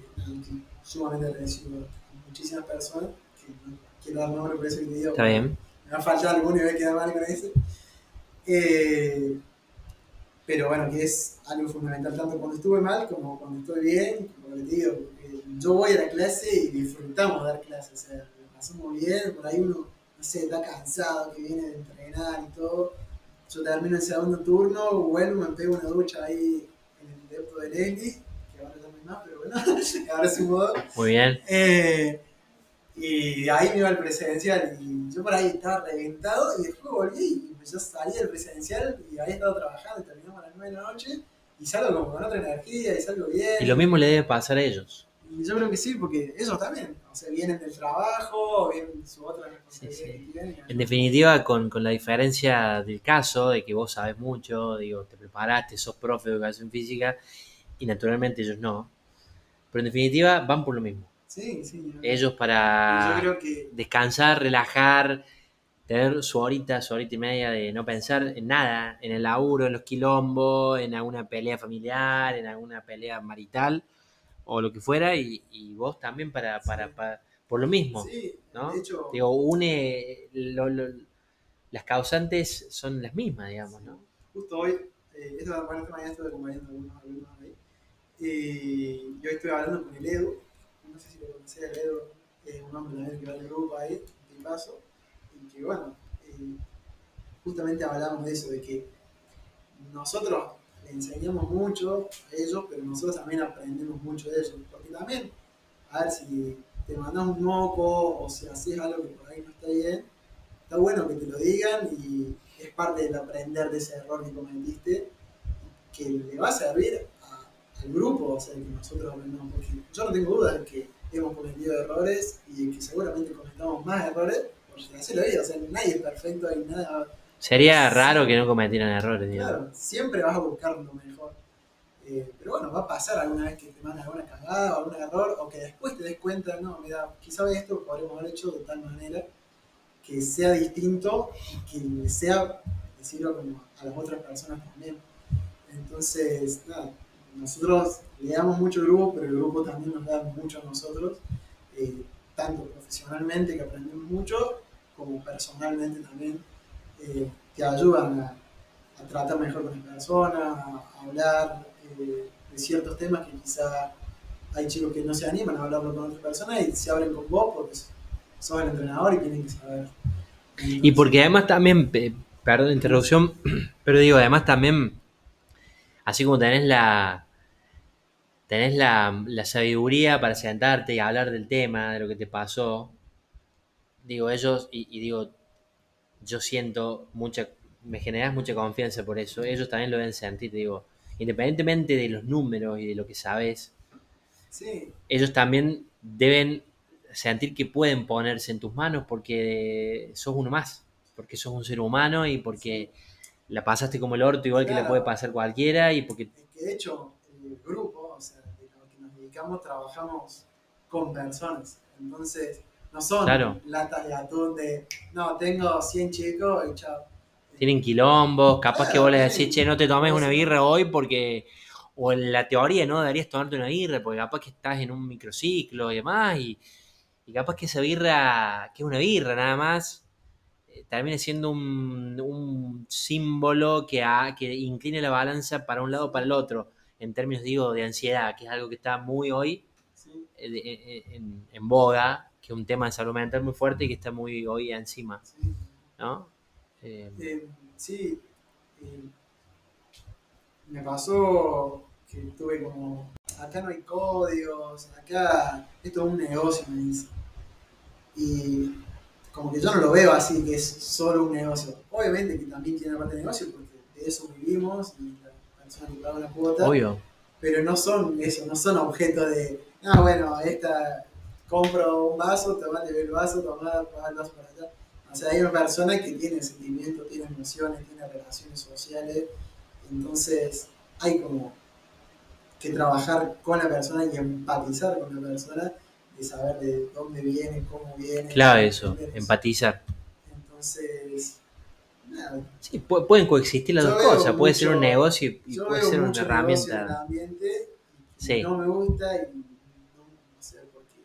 sumamente agradecido a muchísimas personas, que quiero dar nombre por te digo. Está bien. Me va a faltar alguno y voy a quedar mal con ese. Eh, pero bueno, que es algo fundamental tanto cuando estuve mal como cuando estoy bien, como te digo, porque yo voy a la clase y disfrutamos dar clases, o sea, lo pasamos bien, por ahí uno, no sé, está cansado, que viene de entrenar y todo. Yo termino el segundo turno, vuelvo, me pego una ducha ahí en el depto de Leslie, que ahora ya no hay más, pero bueno, ahora se mudó. Muy bien. Eh, y ahí me iba al presencial y yo por ahí estaba reventado y después volví y yo salí del presencial y había estado trabajando y terminamos a las 9 de la noche y salgo como con otra energía y salgo bien. Y lo mismo le debe pasar a ellos. Y yo creo que sí, porque ellos también, o sea, vienen del trabajo, vienen su otra Sí, responsabilidad sí. tienen. En definitiva, con, con la diferencia del caso, de que vos sabes mucho, digo, te preparaste, sos profe de educación física, y naturalmente ellos no. Pero en definitiva, van por lo mismo. Sí, sí. yo- Ellos yo para creo que descansar, relajar, tener su horita, su horita y media de no pensar en nada, en el laburo, en los quilombos, en alguna pelea familiar, en alguna pelea marital o lo que fuera, y, y vos también para, para, Sí. para- por lo mismo, sí, ¿no? de hecho, Digo, une, lo- lo- las causantes son las mismas, digamos, ¿no? justo hoy, eh, esta, bueno, esta mañana estuve acompañando a algunos alumnos ahí, y yo estuve hablando con el Edu, no sé si lo conocés, el Edu es un hombre también que va al grupo ahí, de paso, y que bueno, eh, justamente hablábamos de eso, de que nosotros le enseñamos mucho a ellos, pero nosotros también aprendemos mucho de ellos, porque también, a ver, si te mandas un moco o si haces algo que por ahí no está bien, está bueno que te lo digan y es parte del aprender de ese error que cometiste, que le va a servir al grupo, o sea, que nosotros aprendamos, porque yo no tengo duda de que hemos cometido errores y que seguramente cometamos más errores, porque así la vida, o sea, nadie es perfecto y nada, Sería raro que no cometieran errores, digamos. claro, siempre vas a buscar lo mejor. Eh, pero bueno, va a pasar alguna vez que te mandas alguna cagada o algún error, o que después te des cuenta, no, mira, quizá esto lo podríamos haber hecho de tal manera que sea distinto y que sea, decirlo como a las otras personas también. Entonces, nada, nosotros le damos mucho al grupo, pero el grupo también nos da mucho a nosotros, eh, tanto profesionalmente que aprendemos mucho, como personalmente también, eh, te ayudan a, tratar mejor con las personas, a, hablar eh, de ciertos temas que quizá hay chicos que no se animan a hablarlo con otras personas y se abren con vos porque sos el entrenador y tienen que saber. Y porque además también, pe- perdón la interrupción, pero digo, además también, así como tenés la tenés la, la sabiduría para sentarte y hablar del tema, de lo que te pasó, digo, ellos, y, y digo, yo siento mucha, me generas mucha confianza por eso, ellos también lo deben sentir, digo, independientemente de los números y de lo que sabes, Sí, ellos también deben sentir que pueden ponerse en tus manos porque sos uno más, porque sos un ser humano y porque la pasaste como el orto igual que Claro. puede pasar cualquiera y porque de hecho el grupo, trabajamos con personas. Entonces, no son Claro. latas de atún de, no, tengo 100 chicos y chao. tienen quilombos, capaz que vos le decís, che, no te tomes una birra hoy porque, o en la teoría, no deberías tomarte una birra porque capaz que estás en un microciclo y demás y, y capaz que esa birra, que es una birra nada más, eh, termine siendo un, un símbolo que, ha- que incline la balanza para un lado o para el otro, en términos, digo, de ansiedad, que es algo que está muy hoy ¿sí? eh, de- eh, en, en boga, que es un tema de salud mental muy fuerte y que está muy hoy encima, Sí. ¿no? Eh, Eh, sí, eh, me pasó que tuve como, acá no hay códigos, acá esto es un negocio, me dice. Y como que yo no lo veo así, que es solo un negocio. Obviamente que también tiene parte de negocio, porque de eso vivimos y la una cuota, obvio. pero no son eso, no son objetos de, ah, bueno, esta, compro un vaso, tomate el vaso, tomá, paga el vaso para allá. O sea, hay una persona que tiene sentimientos, tiene emociones, tiene relaciones sociales, entonces hay como que trabajar con la persona y empatizar con la persona, de saber de dónde viene, cómo viene. Clave eso, empatizar. Entonces, nada, Sí, pu- pueden coexistir las Yo dos cosas. Puede ser un negocio y, puede ser una en el herramienta. ambiente y Sí. no me gusta y no, no sé por qué.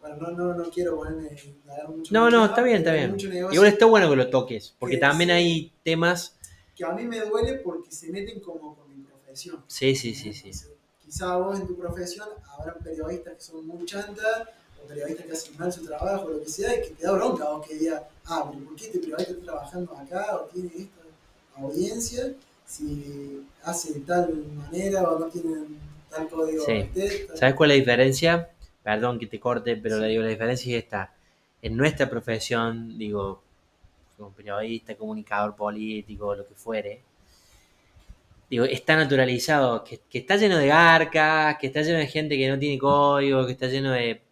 Bueno, no, no, no quiero ponerme dar mucho No, no, está bien, está bien. Igual está bueno que lo toques, porque que también sí. hay temas. que a mí me duele porque se meten como con mi profesión. Sí, sí, sí, sí. Entonces, Quizá vos en tu profesión habrá periodistas que son muy chantas o periodistas que hacen mal su trabajo o lo que sea y que te da bronca o que diga, ah, pero ¿por qué este periodista está trabajando acá o tiene esta audiencia si hace de tal manera o no tiene tal código Sí. tal- ¿Sabes cuál es la diferencia? Perdón que te corte, pero Sí. le digo, la diferencia es esta. En nuestra profesión, digo, como periodista, comunicador político, lo que fuere, digo, está naturalizado, que, que está lleno de garcas, que está lleno de gente que no tiene código, que está lleno de...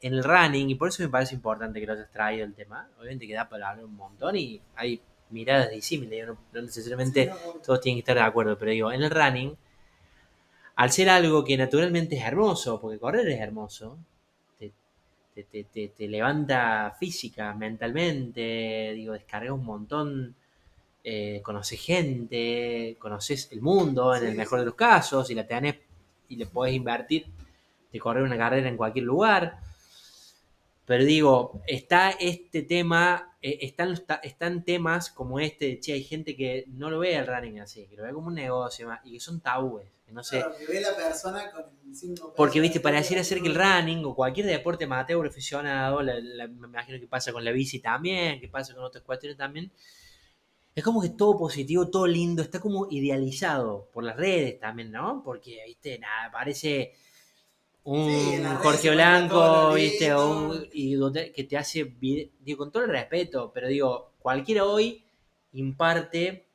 En el running, y por eso me parece importante que lo hayas traído el tema, obviamente que da para hablar un montón y hay miradas disímiles, no, no necesariamente Sí, no, todos tienen que estar de acuerdo, pero digo, en el running, al ser algo que naturalmente es hermoso, porque correr es hermoso, te, te- te- te levanta física, mentalmente, digo, descargas un montón, eh, conoces gente, conoces el mundo en Sí, el mejor de los casos, y la tenés y le podés invertir de correr una carrera en cualquier lugar. Pero digo, está este tema, eh, están, están temas como este, de, che, hay gente que no lo ve el running así, que lo ve como un negocio y que son tabúes, que no sé. Claro, que ve la persona con el 5 Porque, viste, pareciera ser que el running o cualquier deporte amateur aficionado, la- la- me imagino que pasa con la bici también, que pasa con otras cuestiones también, es como que todo positivo, todo lindo, está como idealizado por las redes también, ¿no? Porque, viste, nada, parece un Sí, Jorge Blanco, viste, o un- y donde- que te hace, digo, con todo el respeto, pero digo, cualquiera hoy imparte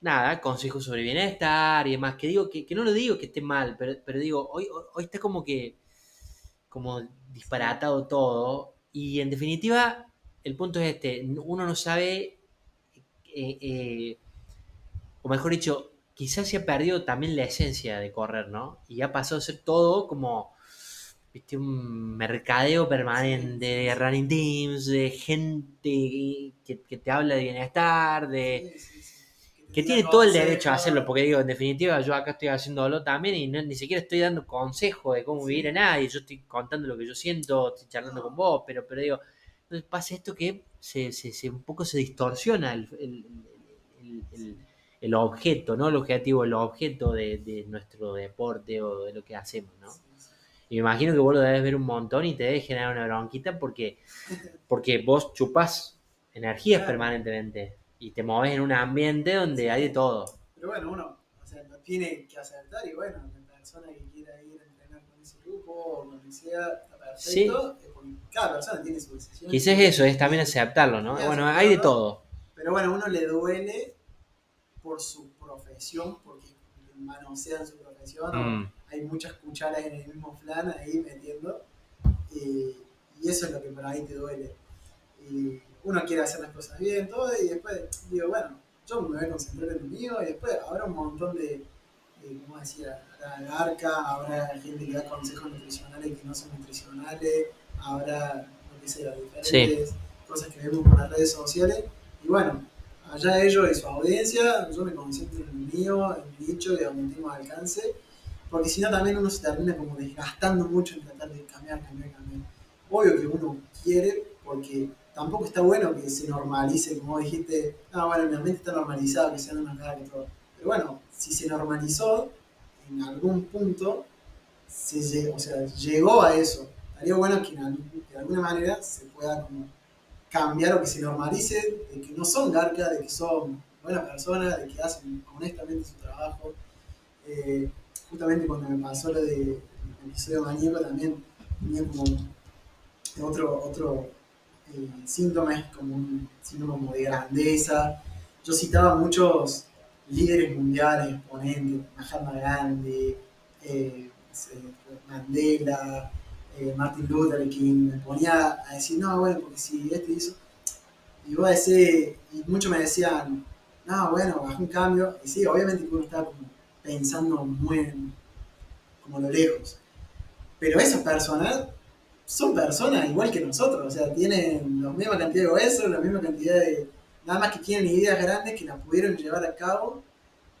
nada, consejos sobre bienestar y demás, que digo, que, que no lo digo que esté mal, pero, pero digo, hoy, hoy, hoy está como que, como disparatado todo, y en definitiva, el punto es este, uno no sabe, eh, eh, o mejor dicho, quizás se ha perdido también la esencia de correr, ¿no? Y ha pasado a ser todo como, viste, un mercadeo permanente de running teams, de gente que, que te habla de bienestar, de que tiene todo el derecho a hacerlo, porque digo, en definitiva, yo acá estoy haciéndolo también y no- ni siquiera estoy dando consejo de cómo vivir a nadie, yo estoy contando lo que yo siento, estoy charlando con vos, pero, pero digo, entonces pasa esto que se, se- se- un poco se distorsiona el, el- el- el- el objeto, ¿no? El objetivo, el objeto de, de nuestro deporte o de lo que hacemos, ¿no? Sí, sí. Y me imagino que vos lo debes ver un montón y te debe generar una bronquita porque, porque vos chupás energías Claro. permanentemente y te moves en un ambiente donde Sí. hay de todo. Pero bueno, uno o sea, lo tiene que aceptar y bueno, la persona que quiera ir a entrenar con ese grupo o lo que sea, está perfecto. porque cada persona tiene su decisión. Quizás eso es también aceptarlo, ¿no? Sí, Bueno, hay de aceptarlo. todo. Pero bueno, a uno le duele por su profesión, porque manosean su profesión. Mm, Hay muchas cucharas en el mismo flan ahí metiendo. Y, y eso es lo que por ahí te duele. Y uno quiere hacer las cosas bien, todo, y después digo, bueno, yo me voy a concentrar en lo mío, y después habrá un montón de, de como decía, habrá garca, habrá gente que da consejos nutricionales que no son nutricionales, habrá, lo que sea, diferentes cosas que vemos por las redes sociales. Y bueno, allá ellos y su audiencia, yo me concentro en el mío, en mi nicho y donde tengo alcance, porque si no también uno se termina como desgastando mucho en tratar de cambiar, cambiar, cambiar. Obvio que uno quiere, porque tampoco está bueno que se normalice, como dijiste, ah, bueno, en mi mente está normalizado que sean una cara que todo. Pero bueno, si se normalizó, en algún punto, se o sea, llegó a eso. Estaría bueno que, que de alguna manera se pueda como cambiar o que se normalice de que no son garcas, de que son buenas personas, de que hacen honestamente su trabajo. Eh, justamente cuando me pasó lo del episodio maníaco también tenía como otro, otro eh, síntoma, es como un síntoma de grandeza. Yo citaba muchos líderes mundiales, exponentes, Mahatma Gandhi, eh, Mandela, eh, Martin Luther King, me ponía a decir, no, bueno, porque si este hizo, y vos decís, y muchos me decían, no, bueno, bajó un cambio, y sí, obviamente uno como pensando muy como lo lejos, pero esas personas son personas igual que nosotros, o sea, tienen la misma cantidad de huesos, la misma cantidad de, nada más que tienen ideas grandes que las pudieron llevar a cabo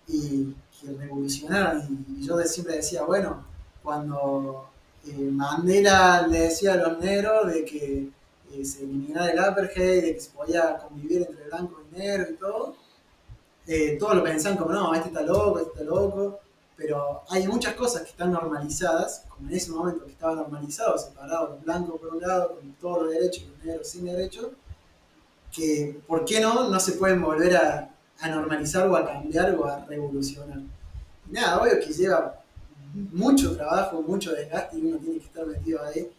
y que revolucionaron, y, yo siempre decía, bueno, cuando Mandela le decía a los negros de que eh, se eliminara el apartheid, de que se podía convivir entre blancos y negros y todo, eh, todos lo pensaban como, no, este está loco, este está loco, pero hay muchas cosas que están normalizadas, como en ese momento que estaba normalizado, separado los blancos por un lado, con todos los derechos y los negros sin derechos, que, ¿por qué no? No se pueden volver a, normalizar o a cambiar o a revolucionar. Nada, obvio que lleva mucho trabajo, mucho desgaste y uno tiene que estar metido ahí.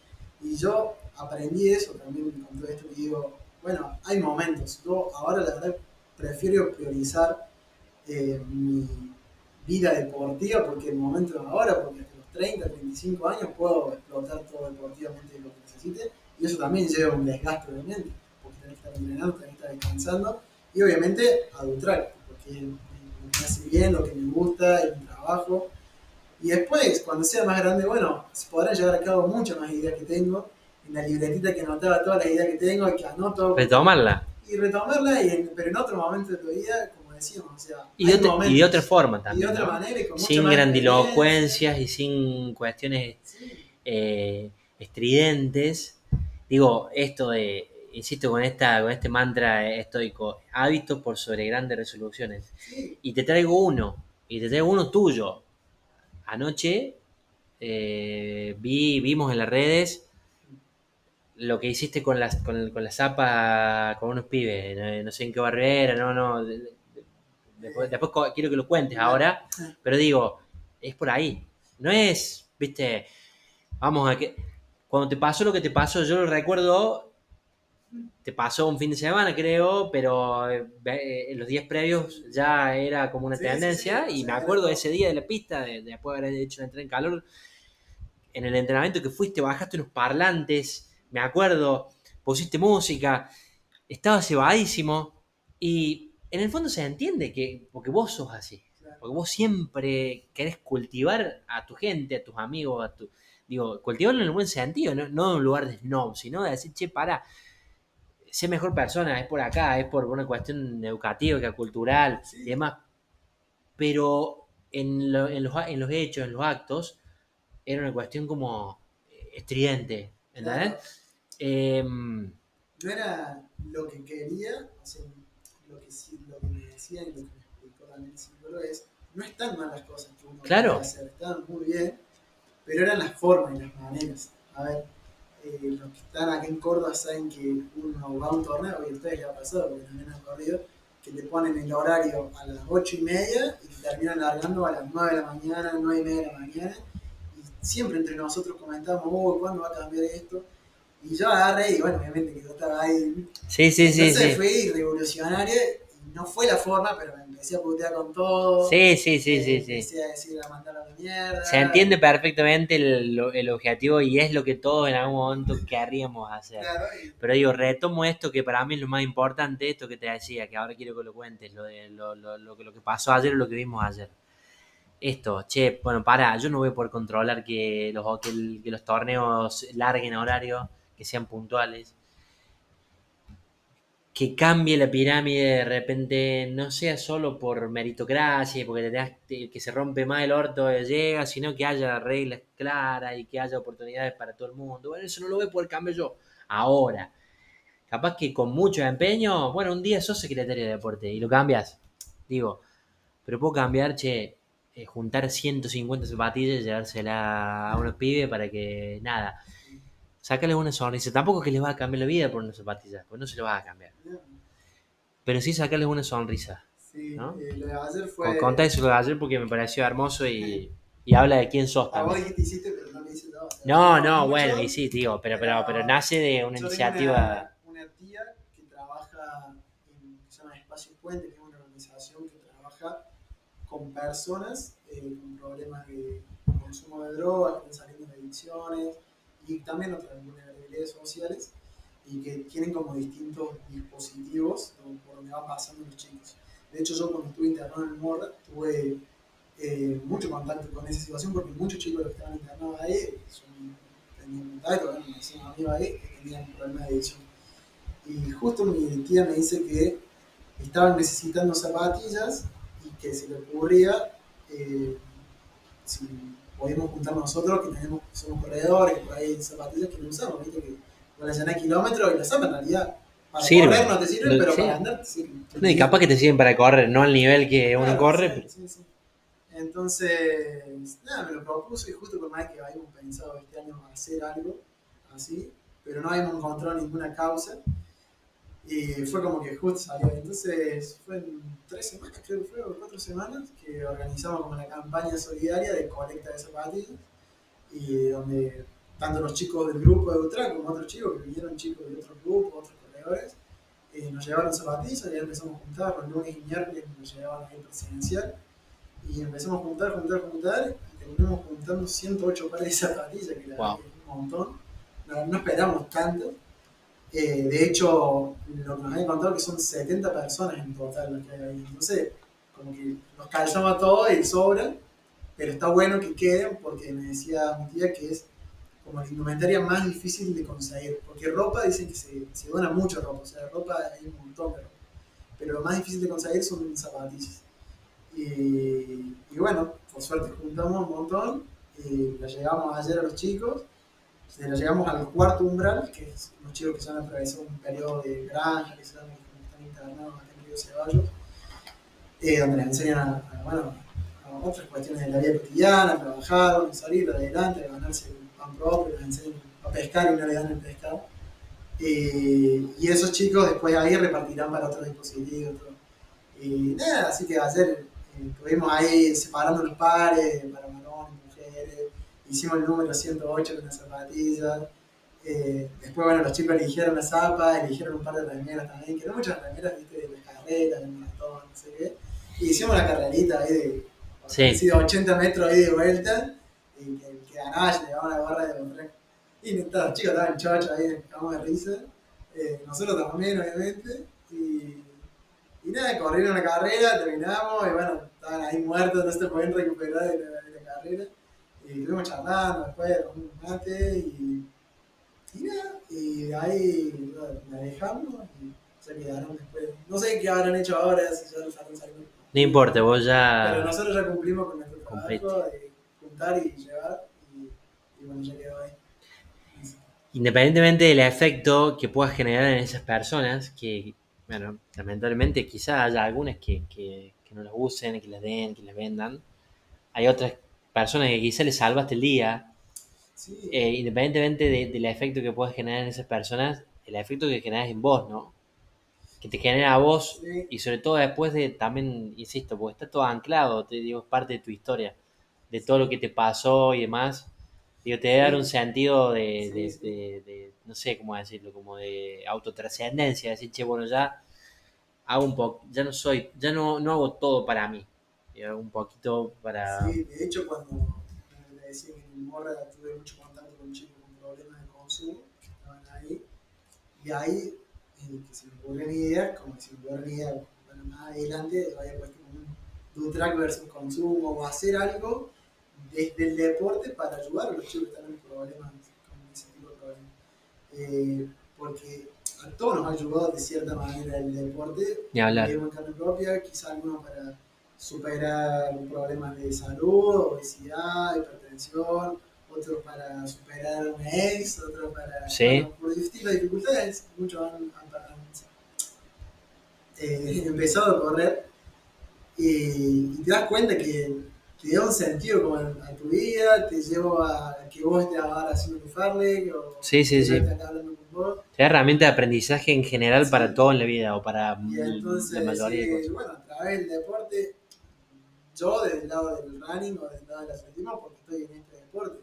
Y yo aprendí eso también con todo esto que digo, bueno, hay momentos. Yo ahora la verdad prefiero priorizar eh, mi vida deportiva porque el momento es ahora, porque hasta los 30, 35 años puedo explotar todo deportivamente lo que necesite. Y eso también lleva un desgaste, obviamente, porque tenés que estar entrenando, tenés que estar descansando y obviamente adultrar, porque me, hace bien, lo que me gusta, mi trabajo. Y después, cuando sea más grande, bueno, se podrán llevar a cabo muchas más ideas que tengo. en la libretita que anotaba toda la idea que tengo y que anoto. Retomarla. Y retomarla, y en- pero en otro momento de tu vida, como decíamos, o sea. Y de, otra, y de otra forma y de también. otra ¿no? manera y con Sin grandilocuencias y sin cuestiones. Sí, eh, estridentes. Digo, esto de, insisto con, esta, con este mantra estoico, hábitos por sobre grandes resoluciones. sí, Y te traigo uno, y te traigo uno tuyo. Anoche eh, vi, vimos en las redes lo que hiciste con, las, con, con la zapa con unos pibes, no, sé en qué barrera, no, no. de- de- Después, después quiero que lo cuentes ahora, pero digo, es por ahí. No es, viste, vamos a que. Cuando te pasó lo que te pasó, yo lo recuerdo, te pasó un fin de semana, creo, pero eh, en los días previos ya era como una Sí, tendencia. sí, y me acuerdo ese día de la pista, de, de después de haber hecho la entrada en calor, en el entrenamiento que fuiste, bajaste unos parlantes, me acuerdo, pusiste música, estaba cebadísimo. Y en el fondo se entiende que, porque vos sos así. Porque vos siempre querés cultivar a tu gente, a tus amigos, a tu. Digo, cultivarlo en el buen sentido, no, no en un lugar de snob, sino de decir, che, para, sé mejor persona, es por acá, es por una cuestión educativa, cultural Sí. y demás. Pero en, lo- en los, en los hechos, en los actos, era una cuestión como estridente, ¿entendés? Claro. Em, no era lo que quería, o sea, lo que, sí, lo que me decía y lo que me explicó también el psicólogo es, no están mal las cosas que uno Claro. quiere hacer, están muy bien, pero eran las formas y las maneras. A ver, eh, los que están acá en Córdoba saben que uno va a un torneo, y a ustedes les ha pasado, porque también han corrido, que te ponen el horario a las ocho y media y te terminan largando a las 9 de la mañana, 9 y media de la mañana, y siempre entre nosotros comentamos, oh, ¿cuándo va a cambiar esto? Y yo agarré y bueno, obviamente que yo estaba ahí sí, sí, sí, entonces sí. fui revolucionaria y no fue la forma, pero me empecé a putear con todo. Sí, sí, sí, eh, sí, sí. Empecé a decir a mandar a la mierda. Se entiende perfectamente el, el objetivo y es lo que todos en algún momento querríamos hacer. Claro, y- Pero digo, retomo esto que para mí es lo más importante, esto que te decía, que ahora quiero que lo cuentes, lo, de, lo, lo, lo, que- lo que pasó ayer o lo que vimos ayer. Esto, che, bueno, para, yo no voy a poder controlar que los, que, que los torneos larguen horario, que sean puntuales. Que cambie la pirámide de repente, no sea solo por meritocracia, porque te que se rompe más el orto llega, sino que haya reglas claras y que haya oportunidades para todo el mundo. Bueno, eso no lo voy a poder cambiar yo ahora. Capaz que con mucho empeño, bueno, un día sos secretario de deporte y lo cambias. Digo, pero puedo cambiar, che, eh, juntar 150 zapatillas y llevársela a unos pibes para que, nada, sácales una sonrisa. Tampoco que les va a cambiar la vida por unas zapatillas, pues no se lo va a cambiar. Pero sí sacarles una sonrisa. Sí, ¿No? eh, lo de ayer fue. Con- Contá eso de ayer porque me pareció hermoso y, y habla de quién sos A vos también. dijiste hiciste, pero no lo hice o sea, No, no, mucho, bueno, y sí, digo, pero, pero, pero nace de una iniciativa. Una, una tía que trabaja en. se llama Espacio Puente, que es una organización que trabaja con personas eh, con problemas de consumo de drogas, que están saliendo de adicciones y también otras vulnerabilidades sociales y que tienen como distintos dispositivos por donde van pasando los chicos. De hecho, yo cuando estuve internado en el Morra tuve eh, mucho contacto con esa situación porque muchos chicos que estaban internados ahí son, tenían contacto, me hacían amigos ahí que tenían problemas de adicción. Y justo mi tía me dice que estaban necesitando zapatillas y que se le ocurría eh, podíamos juntar nosotros, que tenemos, somos corredores, por ahí zapatillas que no usamos, ¿viste? que van a kilómetros y las zapas en realidad para Sirven. correr no te sirven, pero sí. para andar te sirven. No, y capaz que te sirven para correr, no al nivel que uno corre. sí, pero- sí, sí. Entonces, nada, me lo propuso y justo con Mike que habíamos pensado este año hacer algo así, pero no habíamos encontrado ninguna causa. Y fue como que justo salió. Entonces, fue en tres semanas, creo que fue, o cuatro semanas, que organizamos como una campaña solidaria de colecta de zapatillas. Y donde tanto los chicos del grupo de Ultra como otros chicos que vinieron chicos de otros grupos, otros corredores, eh, nos llevaron zapatillas y empezamos a juntar, los lunes y miércoles nos llevaban ahí presencial y empezamos a juntar, juntar, juntar y terminamos juntando 108 pares de zapatillas, que Wow. es un montón. No, no esperamos tanto. Eh, de hecho, lo que nos habían contado que son 70 personas en total las que hay ahí. Entonces, como que nos calzamos a todos y sobran, pero está bueno que queden porque me decía mi tía que es como la indumentaria más difícil de conseguir, porque ropa dicen que se, se dona mucho ropa, o sea, ropa hay un montón de ropa, pero lo más difícil de conseguir son zapatillas. Y, y bueno, por suerte juntamos un montón y la llegamos ayer a los chicos, llegamos al cuarto umbral, que es los chicos que se han atravesado un periodo de granja, que están internados acá en Río Ceballos, eh, donde les enseñan a, bueno, otras cuestiones de la vida cotidiana, a trabajar, a salir adelante, a ganarse el pan propio, les enseñan a pescar y no le dan el pescado. Eh, y esos chicos después ahí repartirán para otros dispositivos. todo. Y nada, así que ayer eh, estuvimos ahí separando los pares para hicimos el número 108 con las zapatillas. Eh, después, bueno, los chicos eligieron la zapa, eligieron un par de remeras también, que no muchas remeras, viste, de las carreras, del maratón, no sé qué. Y hicimos la carrerita ahí de, Sí. así de 80 metros ahí de vuelta, y que el que ganaba se llevaba la barra de los Y nada, los chicos estaban chochos ahí, cagamos de risa. Eh, nosotros también, obviamente. Y, y nada, corrieron la carrera, terminamos, y bueno, estaban ahí muertos, no se podían recuperar de la, de la carrera. Y estuvimos charlando después, tomamos un mate, y, y nada, y de ahí la dejamos, y se quedaron después. No sé qué habrán hecho ahora, si ya los habrán salido. No importa, vos Pero ya. nosotros ya cumplimos con nuestro trabajo Cumpliste. de juntar y llevar, y, y bueno, ya quedó ahí. Independientemente del efecto que puedas generar en esas personas, que, bueno, lamentablemente quizás haya algunas que, que, que no las usen, que las den, que las vendan. Hay otras personas que quizás les salvaste el día. Sí, Eh, independientemente de- del efecto que puedas generar en esas personas, el efecto que generas en vos, ¿no? Que te genera a vos sí, y sobre todo después de, también, insisto, porque está todo anclado, te digo, es parte de tu historia, de todo lo que te pasó y demás. Digo, te debe dar un sentido de, Sí, de- de- de- no sé cómo decirlo, como de autotrascendencia, decir, che, bueno, ya hago un poco, ya no soy, ya no, no hago todo para mí, un poquito para... sí, de hecho cuando me decía que en Morra tuve mucho contacto con chicos con problemas de consumo, que estaban ahí, y ahí eh, que se me ocurrió una idea, como si me ocurrió una idea, bueno, más adelante había puesto como un do track versus consumo, o hacer algo desde el deporte para ayudar a los chicos que están en problemas, con ese tipo de problemas. Eh, porque a todos nos ha ayudado de cierta manera el deporte, vivimos en carne propia, quizá algunos para superar problemas de salud, obesidad, hipertensión, otros para superar un ex, otros para Sí. bueno, por distintas dificultades, muchos han, han- han, eh, empezado a correr y, y te das cuenta que, que da un sentido como a, a tu vida, te lleva a que vos estés ahora haciendo tu farlek o Sí, sí, hablando con vos. Te da herramienta de aprendizaje en general Sí. para todo en la vida o para Y entonces, la mayoría de eh, cosas. bueno, a través del deporte, yo desde el lado del running o del lado del atletismo, porque estoy en este deporte,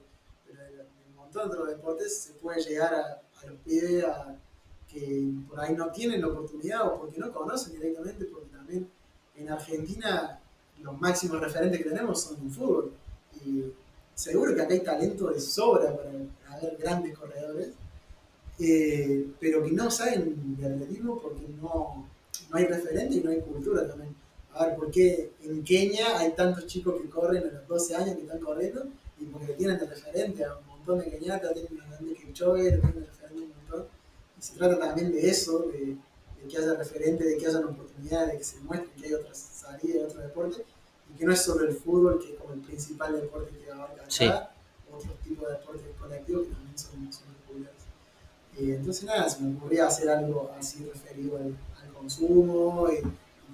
pero en un montón de otros deportes se puede llegar a, los pibes que por ahí no tienen la oportunidad o porque no conocen directamente, porque también en Argentina los máximos referentes que tenemos son en fútbol. Y seguro que acá hay talento de sobra para haber grandes corredores, eh, pero que no saben de atletismo porque no, no hay referente y no hay cultura también. A ver, ¿por qué en Kenia hay tantos chicos que corren a los 12 años que están corriendo? Y porque tienen de referente a un montón de keniatas, tienen a grandes Kipchoge, tienen de referente a un montón. Y se trata también de eso, de, de que haya referente, de que haya oportunidades, de que se muestre que hay otras salidas, otros deportes, y que no es solo el fútbol, que es como el principal deporte que abarca acá, Sí. otros tipos de deportes colectivos que también son, son populares. Eh, entonces nada, se me ocurría hacer algo así referido al, al consumo y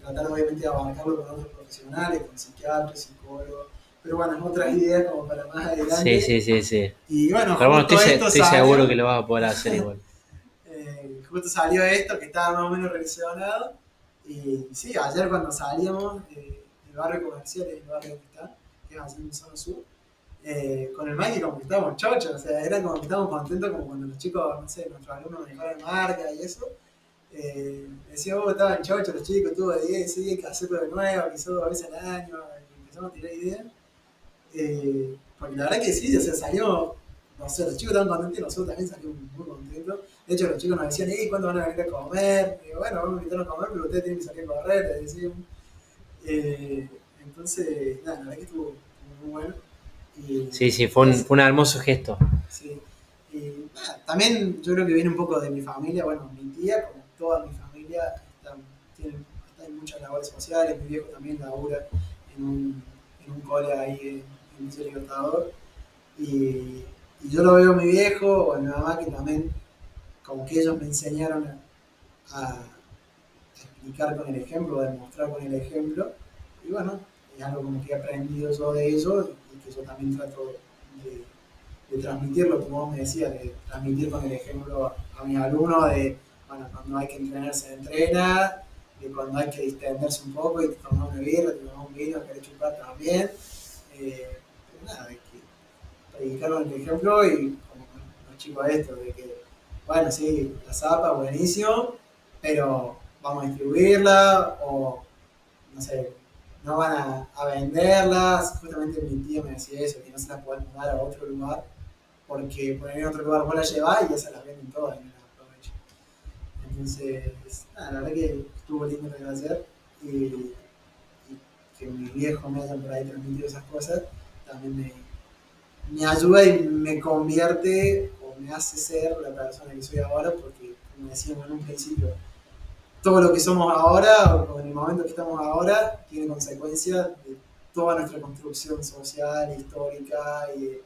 tratar obviamente de abarcarlo con otros profesionales, con psiquiatras, psicólogos, pero bueno, otras ideas como para más adelante. Sí, sí, sí, sí. Y bueno, Pero bueno, estoy, salió- seguro que lo vas a poder hacer igual. eh, justo salió esto que estaba más o menos relacionado. Y sí, ayer cuando salíamos eh, del barrio comercial, el barrio donde está, que es en zona sur, eh, con el Mikey como que estábamos chochos, o sea, era como que estábamos contentos como cuando los chicos, no sé, nuestros alumnos manejaban marca y eso. Eh, decía, oh, estaban chochos los chicos, tuvo 10, sí, hay que hacerlo de nuevo, quizás dos veces al año, y empezamos a tirar ideas. Eh, porque la verdad que sí, o sea, salió, no sé, los chicos estaban contentos y nosotros también salimos muy contentos. De hecho, los chicos nos decían, hey, ¿cuándo van a venir a comer? Digo, bueno, vamos a invitarnos a comer, pero ustedes tienen que salir a correr, les decíamos. Eh, entonces, nada, la verdad que estuvo, estuvo muy bueno. Y, Sí, sí, fue un, fue un hermoso gesto. sí. Y nada, también yo creo que viene un poco de mi familia, bueno, mi tía, como toda mi familia, está, tiene, en muchas labores sociales, mi viejo también labura en un, en un cole ahí en, Villa Libertador. Y, y yo lo veo a mi viejo o a mi mamá que también, como que ellos me enseñaron a, explicar con el ejemplo, a demostrar con el ejemplo. Y bueno, es algo como que he aprendido yo de ellos y que yo también trato de, de transmitirlo, como vos me decías, de transmitir con el ejemplo a, a mis alumnos de, bueno, cuando hay que entrenar se entrena, de cuando hay que distenderse un poco y tomar una birra, te un vino, querés chupar también. Eh, pero nada, de que predicar con el ejemplo y como los chicos esto, de que, bueno, sí, la zapa, buenísimo, pero vamos a distribuirla o, no sé, no van a, a venderla. Justamente mi tío me decía eso, que no se la pueden mudar a otro lugar porque por ahí en otro lugar vos la llevás y ya se las venden todas y no las. Entonces, la verdad que estuvo lindo de ayer y, y que mis viejos me hayan por ahí transmitido esas cosas también me, me ayuda y me convierte o me hace ser la persona que soy ahora porque, como decíamos en un principio, todo lo que somos ahora o en el momento que estamos ahora tiene consecuencias de toda nuestra construcción social, histórica y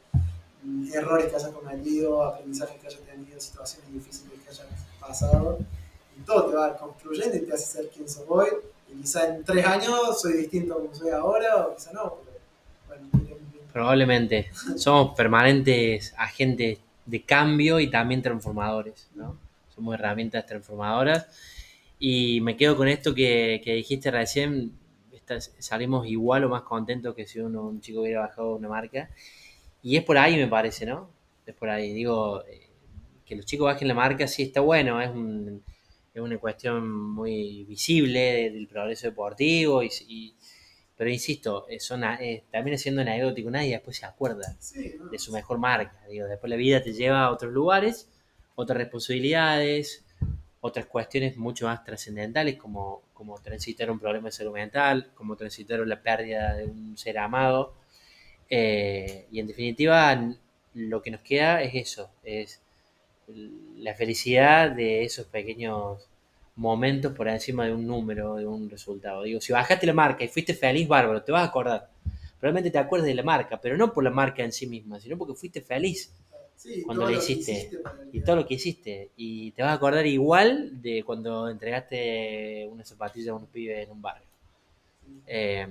de errores que hayas cometido, aprendizajes que hayas tenido, situaciones difíciles que hayas pasado. Y todo te va construyendo y te hace ser quien sos hoy. Y quizá en tres años soy distinto a como soy ahora, o quizá no, pero Probablemente. Somos permanentes agentes de cambio y también transformadores, ¿no? Somos herramientas transformadoras. Y me quedo con esto que, que dijiste recién, salimos igual o más contentos que si uno, un chico hubiera bajado una marca. Y es por ahí, me parece, ¿no? Es por ahí. Digo, eh, que los chicos bajen la marca sí está bueno, es, un- es una cuestión muy visible de- del progreso deportivo, y, y- pero insisto, eh, son, eh, también siendo anecdótico, nadie después se acuerda Sí, ¿no? de su mejor marca. Digo, después la vida te lleva a otros lugares, otras responsabilidades, otras cuestiones mucho más trascendentales, como, como transitar un problema de salud mental, como transitar la pérdida de un ser amado. Eh, y en definitiva, lo que nos queda es eso, es la felicidad de esos pequeños momentos por encima de un número, de un resultado. Digo, si bajaste la marca y fuiste feliz, bárbaro, te vas a acordar. Probablemente te acuerdes de la marca, pero no por la marca en sí misma, sino porque fuiste feliz Sí, cuando que hiciste, y todo lo que hiciste. Y te vas a acordar igual de cuando entregaste una zapatilla a unos pibes en un barrio. Eh,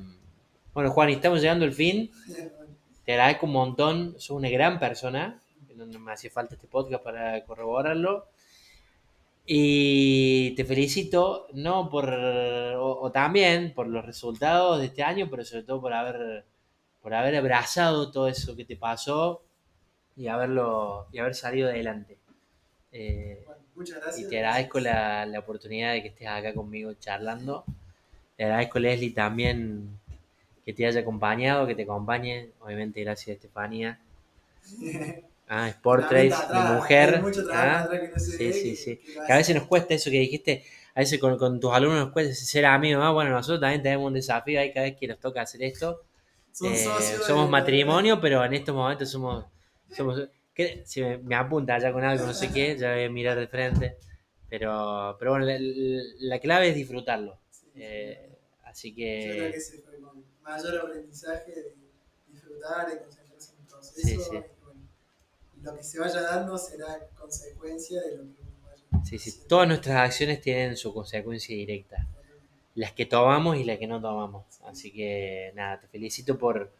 bueno, Juan, y estamos llegando al fin. Te agradezco un montón. Sos una gran persona. No, no me hacía falta este podcast para corroborarlo. Y te felicito, no por, o, o también por los resultados de este año, pero sobre todo por haber, por haber abrazado todo eso que te pasó y haberlo, y haber salido adelante. Eh, Bueno, muchas gracias. y te agradezco la, la oportunidad de que estés acá conmigo charlando. Le agradezco, Leslie, también que te haya acompañado, que te acompañe. Obviamente, gracias Estefanía. Ah, Sport Trace, mi mujer. hay mucho trabajo ah, atrás que no se sí, ve, sí, que- sí. que Que a veces nos cuesta eso que dijiste, a veces con, con tus alumnos nos cuesta ser amigos. Ah, bueno, nosotros también tenemos un desafío ahí cada vez que nos toca hacer esto. Eh, somos de- matrimonio, pero en estos momentos somos. somos ¿qué? Si me, me apunta ya con algo, no sé qué, ya voy a mirar de frente. Pero, pero bueno, la, la clave es disfrutarlo. Sí, Eh, así Yo creo que que. ese fue el mayor aprendizaje de disfrutar, de concentrarse en el proceso. Sí, sí. Lo que se vaya dando será consecuencia de lo que vaya Sí, sí, haciendo. todas nuestras acciones tienen su consecuencia directa. Las que tomamos y las que no tomamos. Así que nada, te felicito por,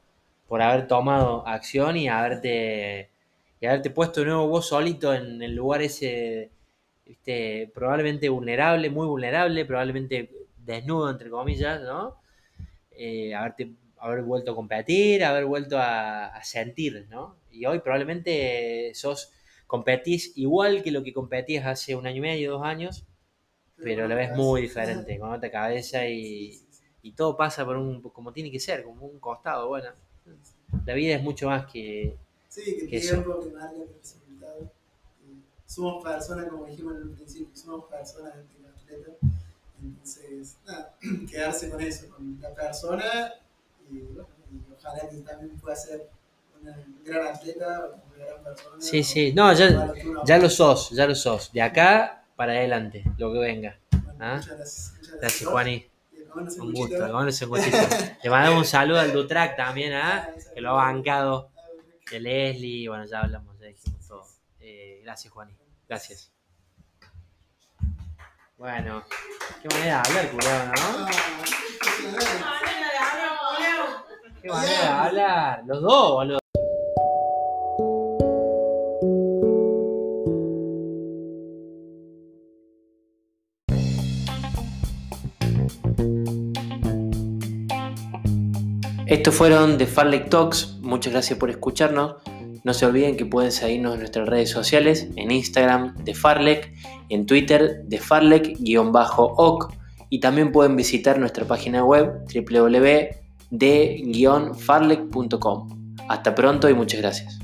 por haber tomado acción y haberte, y haberte puesto de nuevo vos solito en el lugar ese, viste, probablemente vulnerable, muy vulnerable, probablemente desnudo, entre comillas, ¿no? Eh, haberte, haber vuelto a competir, haber vuelto a, a sentir, ¿no? Y hoy probablemente sos, competís igual que lo que competías hace un año y medio, dos años, pero lo ves muy diferente, con otra cabeza y, y todo pasa por un, como tiene que ser, como un costado, bueno. La vida es mucho más que, Sí, que que tiempo, que marca, que resultado. Somos personas, como dijimos en un principio, somos personas antes que atletas. Entonces, nada, quedarse con eso, con la persona y, bueno, y ojalá que también pueda ser gran atleta, una gran persona. Sí, sí. No, ya-. Ya lo sos, ya lo sos. De acá para adelante, lo que venga. Bueno, ¿Ah? Muchas gracias. Muchas Gracias, comernos Un gusto. Le mandamos un saludo al Dutrac también, ¿ah? Que lo ha bancado. De Leslie, bueno, ya hablamos, ya dijimos todo. Eh, gracias, Juani. Gracias. Bueno, qué manera de hablar, culiao, ¿no? Ah, Qué manera de hablar. Los dos, boludo. Estos fueron The Farlek Talks. Muchas gracias por escucharnos. No se olviden que pueden seguirnos en nuestras redes sociales, en Instagram de Farlek, en Twitter de Farlek-oc y también pueden visitar nuestra página web www.de-farlek.com. Hasta pronto y muchas gracias.